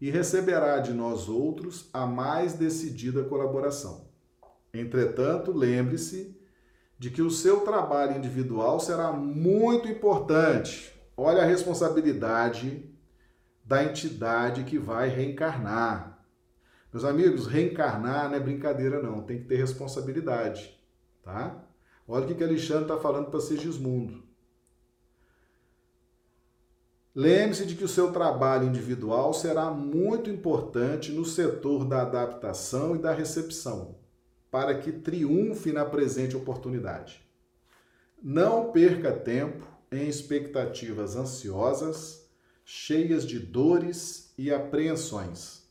Speaker 1: e receberá de nós outros a mais decidida colaboração. Entretanto, lembre-se de que o seu trabalho individual será muito importante. Olha a responsabilidade da entidade que vai reencarnar. Meus amigos, reencarnar não é brincadeira, não. Tem que ter responsabilidade, tá? Olha o que Alexandre está falando para Sigismundo. Lembre-se de que o seu trabalho individual será muito importante no setor da adaptação e da recepção, para que triunfe na presente oportunidade. Não perca tempo em expectativas ansiosas, cheias de dores e apreensões.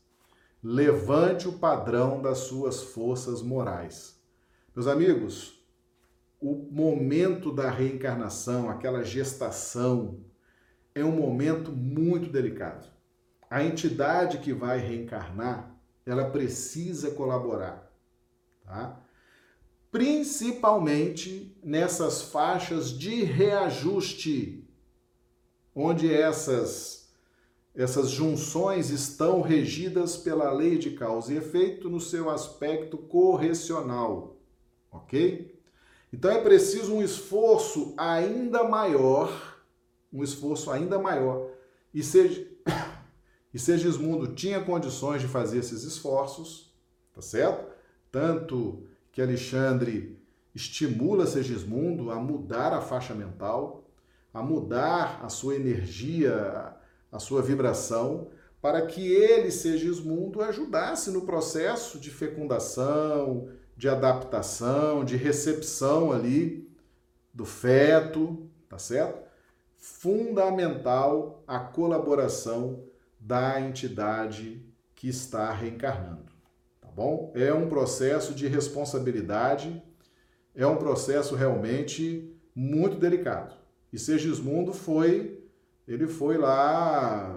Speaker 1: Levante o padrão das suas forças morais. Meus amigos, o momento da reencarnação, aquela gestação, é um momento muito delicado. A entidade que vai reencarnar, ela precisa colaborar, tá? Principalmente nessas faixas de reajuste, onde essas essas junções estão regidas pela lei de causa e efeito no seu aspecto correcional, ok? Então é preciso um esforço ainda maior um esforço ainda maior. E, Seg... e Segismundo tinha condições de fazer esses esforços, tá certo? Tanto que Alexandre estimula Segismundo a mudar a faixa mental, a mudar a sua energia, a sua vibração, para que ele, Segismundo, ajudasse no processo de fecundação, de adaptação, de recepção ali do feto, tá certo? fundamental a colaboração da entidade que está reencarnando, tá bom? É um processo de responsabilidade, é um processo realmente muito delicado. E Segismundo foi, ele foi lá,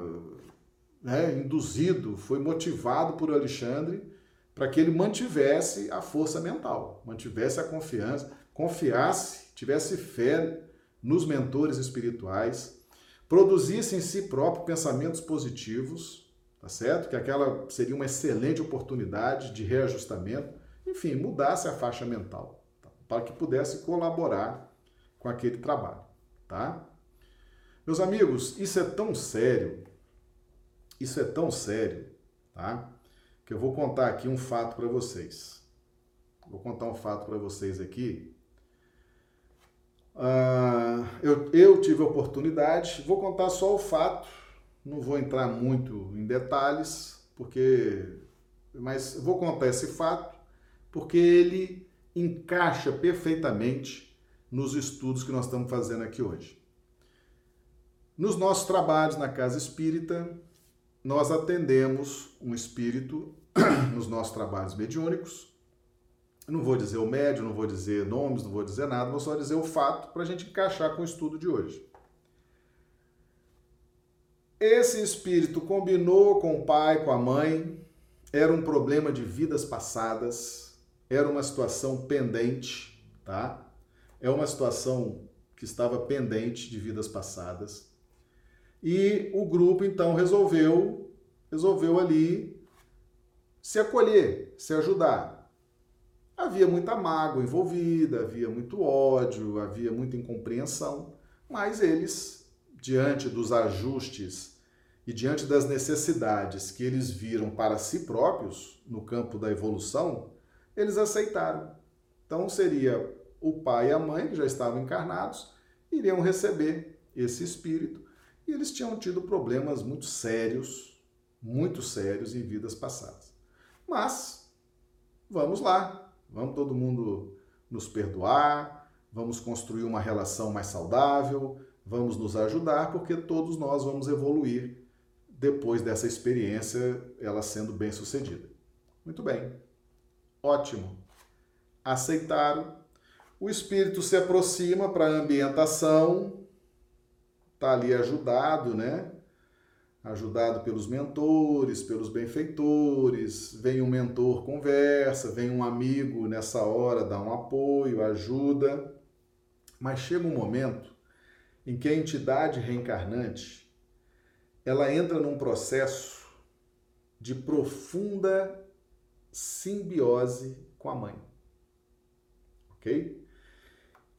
Speaker 1: né, induzido, foi motivado por Alexandre para que ele mantivesse a força mental, mantivesse a confiança, confiasse, tivesse fé nos mentores espirituais, produzisse em si próprio pensamentos positivos, tá certo? Que aquela seria uma excelente oportunidade de reajustamento, enfim, mudasse a faixa mental, tá? para que pudesse colaborar com aquele trabalho, tá? Meus amigos, isso é tão sério, isso é tão sério, tá? Que eu vou contar aqui um fato para vocês. Vou contar um fato para vocês aqui Uh, eu, eu tive a oportunidade, vou contar só o fato, não vou entrar muito em detalhes, porque. Mas vou contar esse fato porque ele encaixa perfeitamente nos estudos que nós estamos fazendo aqui hoje. Nos nossos trabalhos na casa espírita, nós atendemos um espírito nos nossos trabalhos mediúnicos não vou dizer o médio, não vou dizer nomes, não vou dizer nada, vou só dizer o fato para a gente encaixar com o estudo de hoje. Esse espírito combinou com o pai, com a mãe, era um problema de vidas passadas, era uma situação pendente, tá? É uma situação que estava pendente de vidas passadas. E o grupo então resolveu resolveu ali se acolher, se ajudar havia muita mágoa envolvida, havia muito ódio, havia muita incompreensão, mas eles, diante dos ajustes e diante das necessidades que eles viram para si próprios no campo da evolução, eles aceitaram. Então seria o pai e a mãe, que já estavam encarnados, iriam receber esse espírito e eles tinham tido problemas muito sérios, muito sérios em vidas passadas. Mas vamos lá, Vamos todo mundo nos perdoar, vamos construir uma relação mais saudável, vamos nos ajudar, porque todos nós vamos evoluir depois dessa experiência, ela sendo bem sucedida. Muito bem. Ótimo. Aceitaram. O espírito se aproxima para a ambientação, está ali ajudado, né? Ajudado pelos mentores, pelos benfeitores, vem um mentor, conversa, vem um amigo nessa hora, dá um apoio, ajuda. Mas chega um momento em que a entidade reencarnante ela entra num processo de profunda simbiose com a mãe. OK?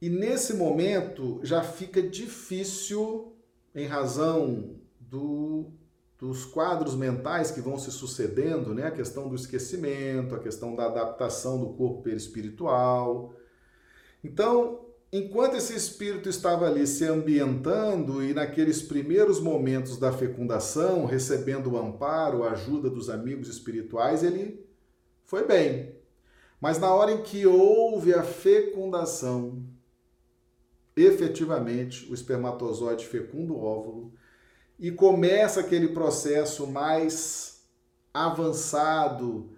Speaker 1: E nesse momento já fica difícil em razão do, dos quadros mentais que vão se sucedendo, né? a questão do esquecimento, a questão da adaptação do corpo perispiritual. Então, enquanto esse espírito estava ali se ambientando e naqueles primeiros momentos da fecundação, recebendo o amparo, a ajuda dos amigos espirituais, ele foi bem. Mas na hora em que houve a fecundação, efetivamente o espermatozoide fecunda o óvulo e começa aquele processo mais avançado,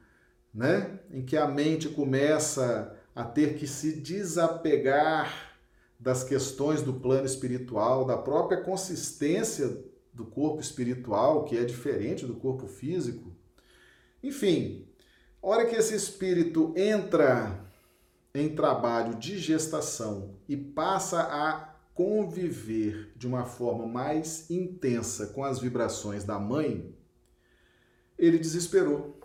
Speaker 1: né, em que a mente começa a ter que se desapegar das questões do plano espiritual, da própria consistência do corpo espiritual, que é diferente do corpo físico. Enfim, hora que esse espírito entra em trabalho de gestação e passa a conviver de uma forma mais intensa com as vibrações da mãe, ele desesperou.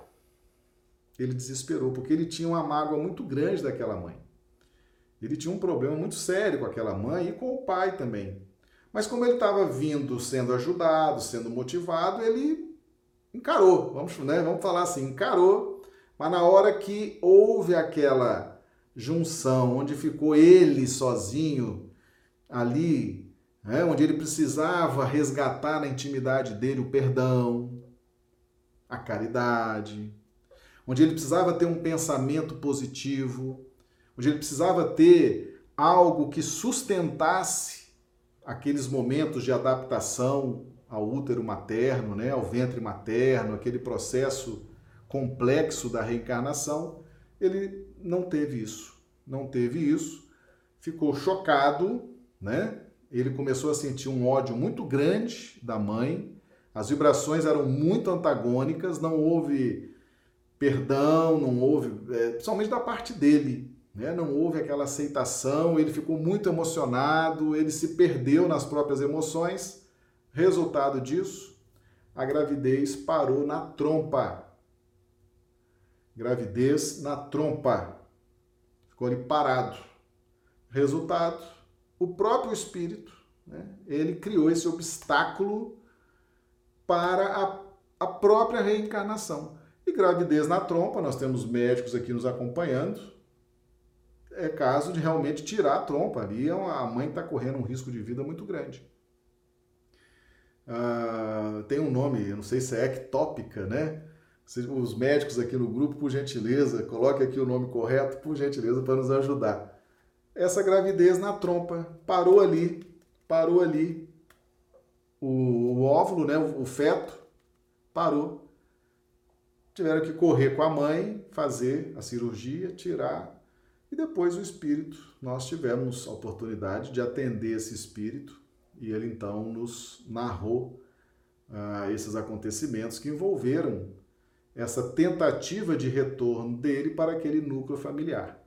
Speaker 1: Ele desesperou porque ele tinha uma mágoa muito grande daquela mãe. Ele tinha um problema muito sério com aquela mãe e com o pai também. Mas como ele estava vindo sendo ajudado, sendo motivado, ele encarou, vamos, né, vamos falar assim, encarou, mas na hora que houve aquela junção, onde ficou ele sozinho ali, né, onde ele precisava resgatar na intimidade dele o perdão, a caridade, onde ele precisava ter um pensamento positivo, onde ele precisava ter algo que sustentasse aqueles momentos de adaptação ao útero materno, né, ao ventre materno, aquele processo complexo da reencarnação, ele não teve isso. Não teve isso. Ficou chocado, né? Ele começou a sentir um ódio muito grande da mãe. As vibrações eram muito antagônicas, não houve perdão, não houve, é, principalmente da parte dele, né? Não houve aquela aceitação, ele ficou muito emocionado, ele se perdeu nas próprias emoções. Resultado disso, a gravidez parou na trompa. Gravidez na trompa. Ficou ali parado. Resultado, o próprio espírito, né, ele criou esse obstáculo para a, a própria reencarnação. E gravidez na trompa, nós temos médicos aqui nos acompanhando, é caso de realmente tirar a trompa. Ali é a mãe está correndo um risco de vida muito grande. Ah, tem um nome, eu não sei se é ectópica, né? Os médicos aqui no grupo, por gentileza, coloque aqui o nome correto, por gentileza, para nos ajudar. Essa gravidez na trompa parou ali, parou ali. O, o óvulo, né, o, feto, parou. Tiveram que correr com a mãe, fazer a cirurgia, tirar e depois o espírito, nós tivemos a oportunidade de atender esse espírito e ele então nos narrou ah, esses acontecimentos que envolveram essa tentativa de retorno dele para aquele núcleo familiar.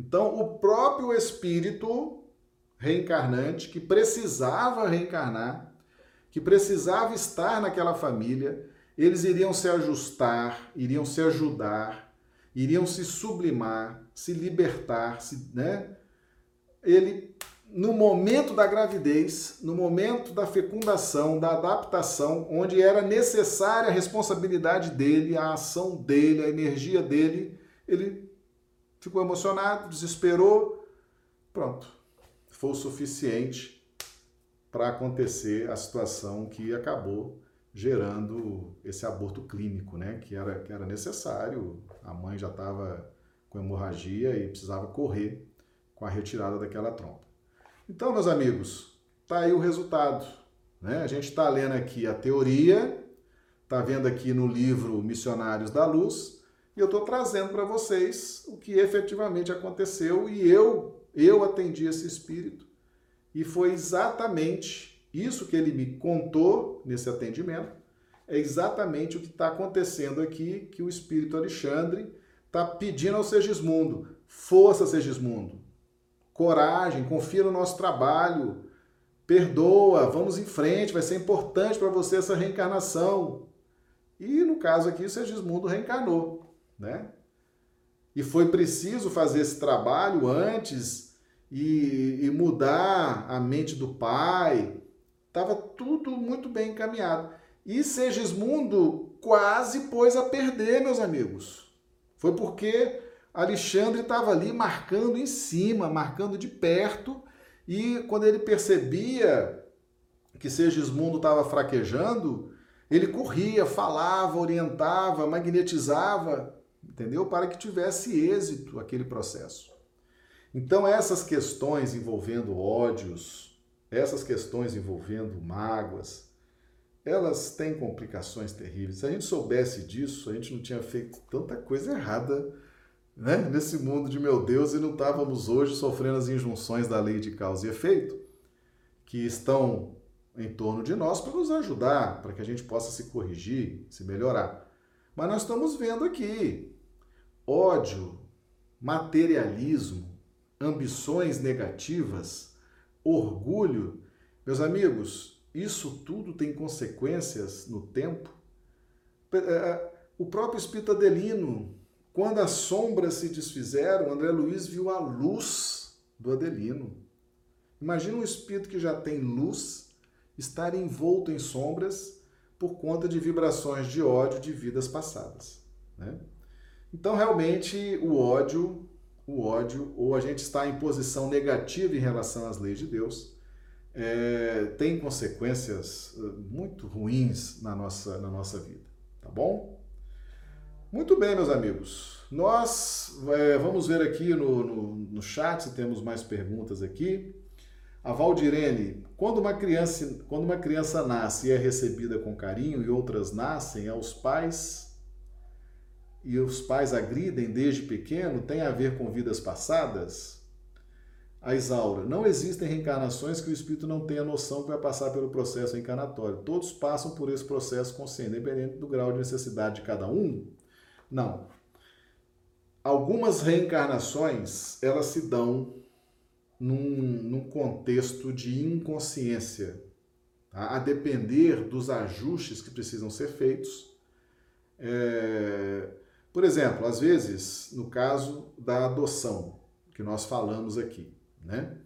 Speaker 1: Então, o próprio espírito reencarnante que precisava reencarnar, que precisava estar naquela família, eles iriam se ajustar, iriam se ajudar, iriam se sublimar, se libertar, se, né? Ele, no momento da gravidez, no momento da fecundação, da adaptação, onde era necessária a responsabilidade dele, a ação dele, a energia dele, ele ficou emocionado, desesperou, pronto. Foi o suficiente para acontecer a situação que acabou gerando esse aborto clínico, né? Que era, que era necessário. A mãe já estava com hemorragia e precisava correr com a retirada daquela trompa. Então, meus amigos, tá aí o resultado. Né? A gente está lendo aqui a teoria, está vendo aqui no livro Missionários da Luz, e eu estou trazendo para vocês o que efetivamente aconteceu e eu, eu atendi esse espírito. E foi exatamente isso que ele me contou nesse atendimento é exatamente o que está acontecendo aqui, que o Espírito Alexandre está pedindo ao Segismundo. Força, Segismundo. Coragem, confia no nosso trabalho. Perdoa, vamos em frente, vai ser importante para você essa reencarnação. E no caso aqui, o Segismundo reencarnou, né? E foi preciso fazer esse trabalho antes e, e mudar a mente do pai, Estava tudo muito bem encaminhado. E Segismundo quase pôs a perder, meus amigos. Foi porque Alexandre estava ali marcando em cima, marcando de perto, e quando ele percebia que Segismundo estava fraquejando, ele corria, falava, orientava, magnetizava, entendeu? Para que tivesse êxito aquele processo. Então, essas questões envolvendo ódios, essas questões envolvendo mágoas, elas têm complicações terríveis. Se a gente soubesse disso, a gente não tinha feito tanta coisa errada né? nesse mundo de meu Deus e não estávamos hoje sofrendo as injunções da lei de causa e efeito que estão em torno de nós para nos ajudar, para que a gente possa se corrigir, se melhorar. Mas nós estamos vendo aqui ódio, materialismo, ambições negativas, orgulho. Meus amigos, isso tudo tem consequências no tempo. É, é, o próprio Espírito Adelino, quando as sombras se desfizeram, André Luiz viu a luz do Adelino. Imagina um espírito que já tem luz estar envolto em sombras por conta de vibrações de ódio de vidas passadas. Né? Então, realmente, o ódio, o ódio, ou a gente está em posição negativa em relação às leis de Deus, é, tem consequências eh, muito ruins na nossa, na nossa vida. Tá bom? Muito bem, meus amigos. Nós é, vamos ver aqui no, no, no chat se temos mais perguntas aqui. A Valdirene, quando uma criança, quando uma criança nasce e é recebida com carinho e outras nascem aos pais e os pais agridem desde pequeno, tem a ver com vidas passadas? A Isaura, não existem reencarnações que o espírito não tenha noção que vai passar pelo processo encarnatório. Todos passam por esse processo consciente, independente do grau de necessidade de cada um? Não. Algumas reencarnações, elas se dão num, num contexto de inconsciência, tá? a depender dos ajustes que precisam ser feitos. É... Por exemplo, às vezes, no caso da adoção, que nós falamos aqui, né?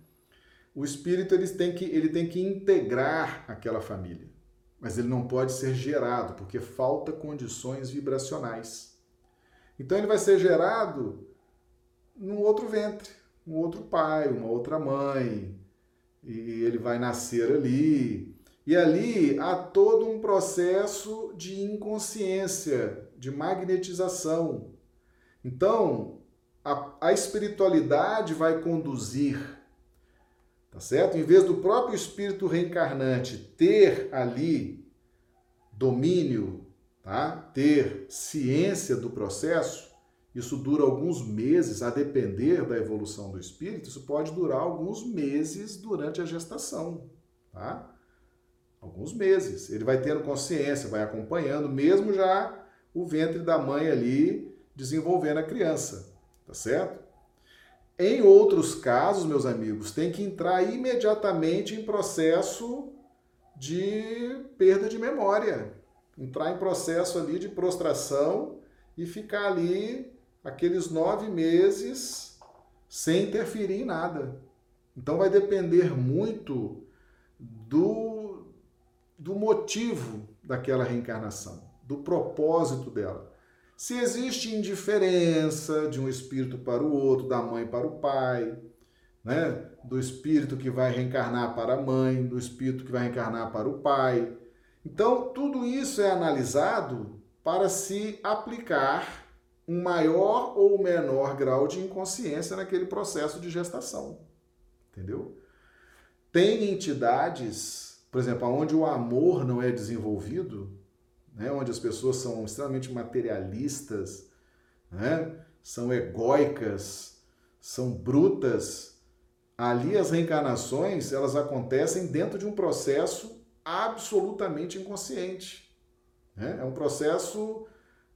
Speaker 1: O espírito ele tem, que, ele tem que integrar aquela família, mas ele não pode ser gerado, porque falta condições vibracionais. Então ele vai ser gerado num outro ventre, um outro pai, uma outra mãe, e ele vai nascer ali. E ali há todo um processo de inconsciência, de magnetização. Então, a, a espiritualidade vai conduzir, tá certo? Em vez do próprio espírito reencarnante ter ali domínio, tá? Ter ciência do processo, isso dura alguns meses, a depender da evolução do espírito, isso pode durar alguns meses durante a gestação, tá? Alguns meses. Ele vai tendo consciência, vai acompanhando, mesmo já o ventre da mãe ali desenvolvendo a criança, tá certo? Em outros casos, meus amigos, tem que entrar imediatamente em processo de perda de memória, entrar em processo ali de prostração e ficar ali aqueles nove meses sem interferir em nada. Então vai depender muito do, do motivo daquela reencarnação, do propósito dela. Se existe indiferença de um espírito para o outro, da mãe para o pai, né? do espírito que vai reencarnar para a mãe, do espírito que vai reencarnar para o pai. Então, tudo isso é analisado para se aplicar um maior ou menor grau de inconsciência naquele processo de gestação. Entendeu? Tem entidades, por exemplo, onde o amor não é desenvolvido, né, onde as pessoas são extremamente materialistas, né, são egóicas, são brutas, ali as reencarnações elas acontecem dentro de um processo absolutamente inconsciente. Né? É um processo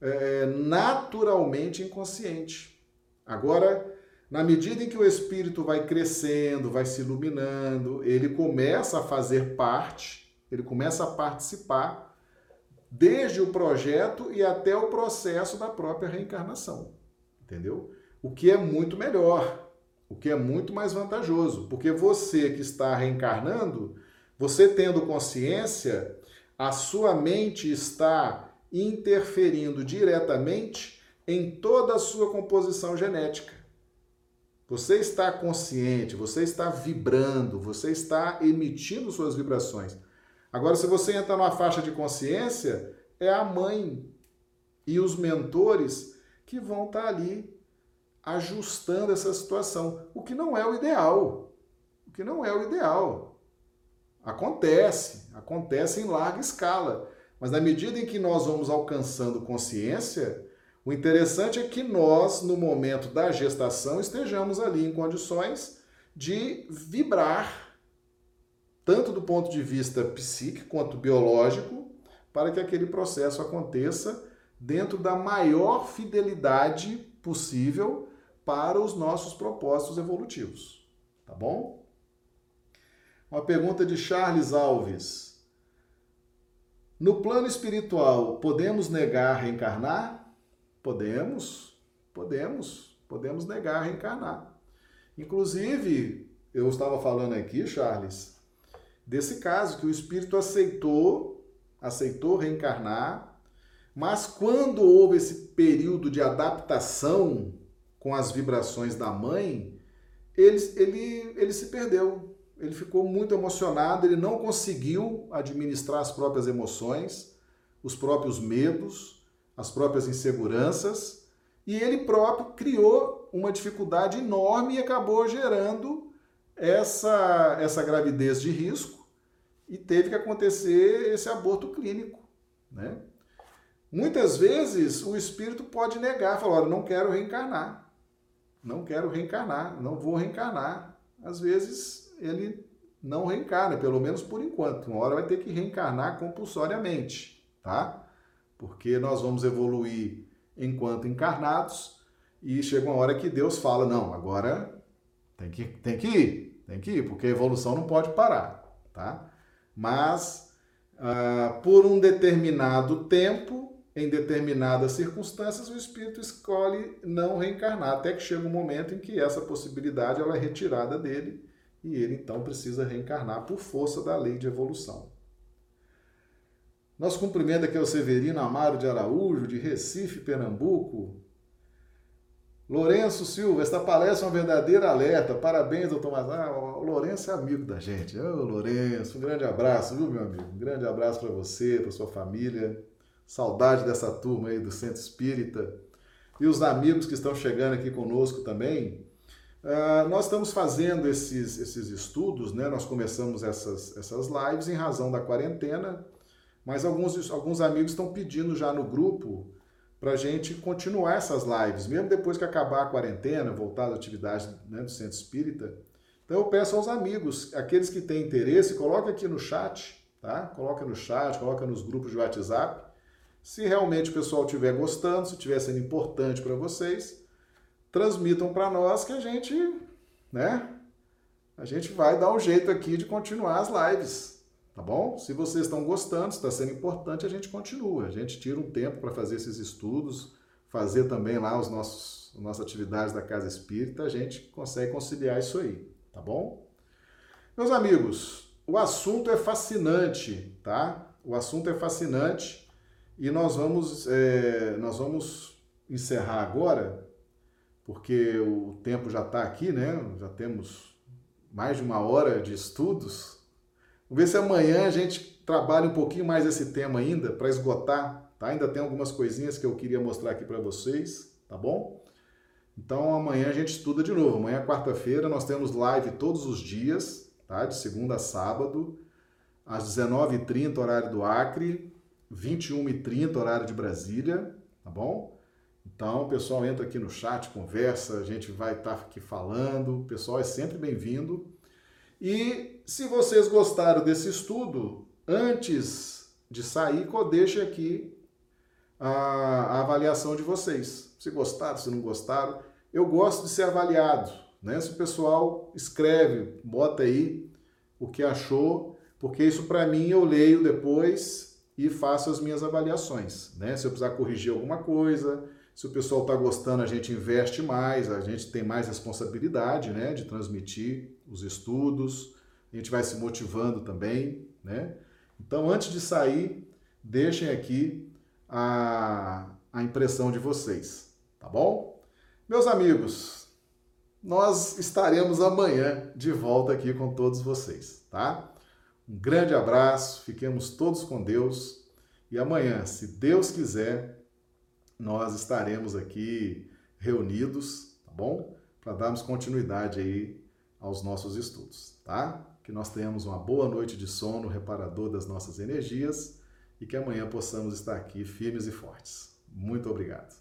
Speaker 1: é, naturalmente inconsciente. Agora, na medida em que o espírito vai crescendo, vai se iluminando, ele começa a fazer parte, ele começa a participar desde o projeto e até o processo da própria reencarnação. Entendeu? O que é muito melhor, o que é muito mais vantajoso, porque você que está reencarnando, você tendo consciência, a sua mente está interferindo diretamente em toda a sua composição genética. Você está consciente, você está vibrando, você está emitindo suas vibrações. Agora, se você entra numa faixa de consciência, é a mãe e os mentores que vão estar ali ajustando essa situação, o que não é o ideal. O que não é o ideal. Acontece, acontece em larga escala. Mas na medida em que nós vamos alcançando consciência, o interessante é que nós, no momento da gestação, estejamos ali em condições de vibrar, tanto do ponto de vista psíquico quanto biológico, para que aquele processo aconteça dentro da maior fidelidade possível para os nossos propósitos evolutivos. Tá bom? Uma pergunta de Charles Alves. No plano espiritual, podemos negar reencarnar? Podemos, podemos, podemos negar reencarnar. Inclusive, eu estava falando aqui, Charles, desse caso que o espírito aceitou, aceitou reencarnar, mas quando houve esse período de adaptação com as vibrações da mãe, ele, ele, ele se perdeu. Ele ficou muito emocionado, ele não conseguiu administrar as próprias emoções, os próprios medos, as próprias inseguranças, e ele próprio criou uma dificuldade enorme e acabou gerando essa, essa gravidez de risco e teve que acontecer esse aborto clínico. Né? Muitas vezes o espírito pode negar, falar: não quero reencarnar não quero reencarnar, não vou reencarnar. Às vezes ele não reencarna, pelo menos por enquanto. Uma hora vai ter que reencarnar compulsoriamente, tá? Porque nós vamos evoluir enquanto encarnados e chega uma hora que Deus fala: não, agora tem que, tem que ir, tem que ir, porque a evolução não pode parar, tá? Mas uh, por um determinado tempo em determinadas circunstâncias, o espírito escolhe não reencarnar, até que chega um momento em que essa possibilidade ela é retirada dele e ele então precisa reencarnar por força da lei de evolução. Nosso cumprimento aqui é o Severino Amaro de Araújo, de Recife, Pernambuco. Lourenço Silva, esta palestra é uma verdadeira alerta. Parabéns, doutor Mazar. Ah, o Lourenço é amigo da gente. Ô, Lourenço, um grande abraço, viu, meu amigo? Um grande abraço para você, para sua família. Saudade dessa turma aí do Centro Espírita. E os amigos que estão chegando aqui conosco também. Uh, nós estamos fazendo esses, esses estudos, né? Nós começamos essas, essas lives em razão da quarentena, mas alguns, alguns amigos estão pedindo já no grupo para a gente continuar essas lives, mesmo depois que acabar a quarentena, voltar às atividades né, do Centro Espírita. Então eu peço aos amigos, aqueles que têm interesse, coloque aqui no chat, tá? Coloca no chat, coloca nos grupos de WhatsApp se realmente o pessoal estiver gostando, se estiver sendo importante para vocês, transmitam para nós que a gente, né? A gente vai dar um jeito aqui de continuar as lives, tá bom? Se vocês estão gostando, está sendo importante, a gente continua. A gente tira um tempo para fazer esses estudos, fazer também lá os nossos as nossas atividades da Casa Espírita, a gente consegue conciliar isso aí, tá bom? Meus amigos, o assunto é fascinante, tá? O assunto é fascinante. E nós vamos, é, nós vamos encerrar agora, porque o tempo já está aqui, né? Já temos mais de uma hora de estudos. Vamos ver se amanhã a gente trabalha um pouquinho mais esse tema ainda, para esgotar, tá? Ainda tem algumas coisinhas que eu queria mostrar aqui para vocês, tá bom? Então amanhã a gente estuda de novo. Amanhã, quarta-feira, nós temos live todos os dias, tá? De segunda a sábado, às 19h30, horário do Acre, 21h30, horário de Brasília, tá bom? Então, o pessoal entra aqui no chat, conversa, a gente vai estar tá aqui falando, o pessoal é sempre bem-vindo. E se vocês gostaram desse estudo, antes de sair, deixe aqui a, a avaliação de vocês. Se gostaram, se não gostaram. Eu gosto de ser avaliado, né? Se o pessoal escreve, bota aí o que achou, porque isso para mim eu leio depois e faço as minhas avaliações. Né? Se eu precisar corrigir alguma coisa, se o pessoal está gostando, a gente investe mais, a gente tem mais responsabilidade né, de transmitir os estudos, a gente vai se motivando também. Né? Então, antes de sair, deixem aqui a, a impressão de vocês. tá bom? Meus amigos, nós estaremos amanhã de volta aqui com todos vocês, tá? Um grande abraço, fiquemos todos com Deus e amanhã, se Deus quiser, nós estaremos aqui reunidos, tá bom? Para darmos continuidade aí aos nossos estudos, tá? Que nós tenhamos uma boa noite de sono reparador das nossas energias e que amanhã possamos estar aqui firmes e fortes. Muito obrigado.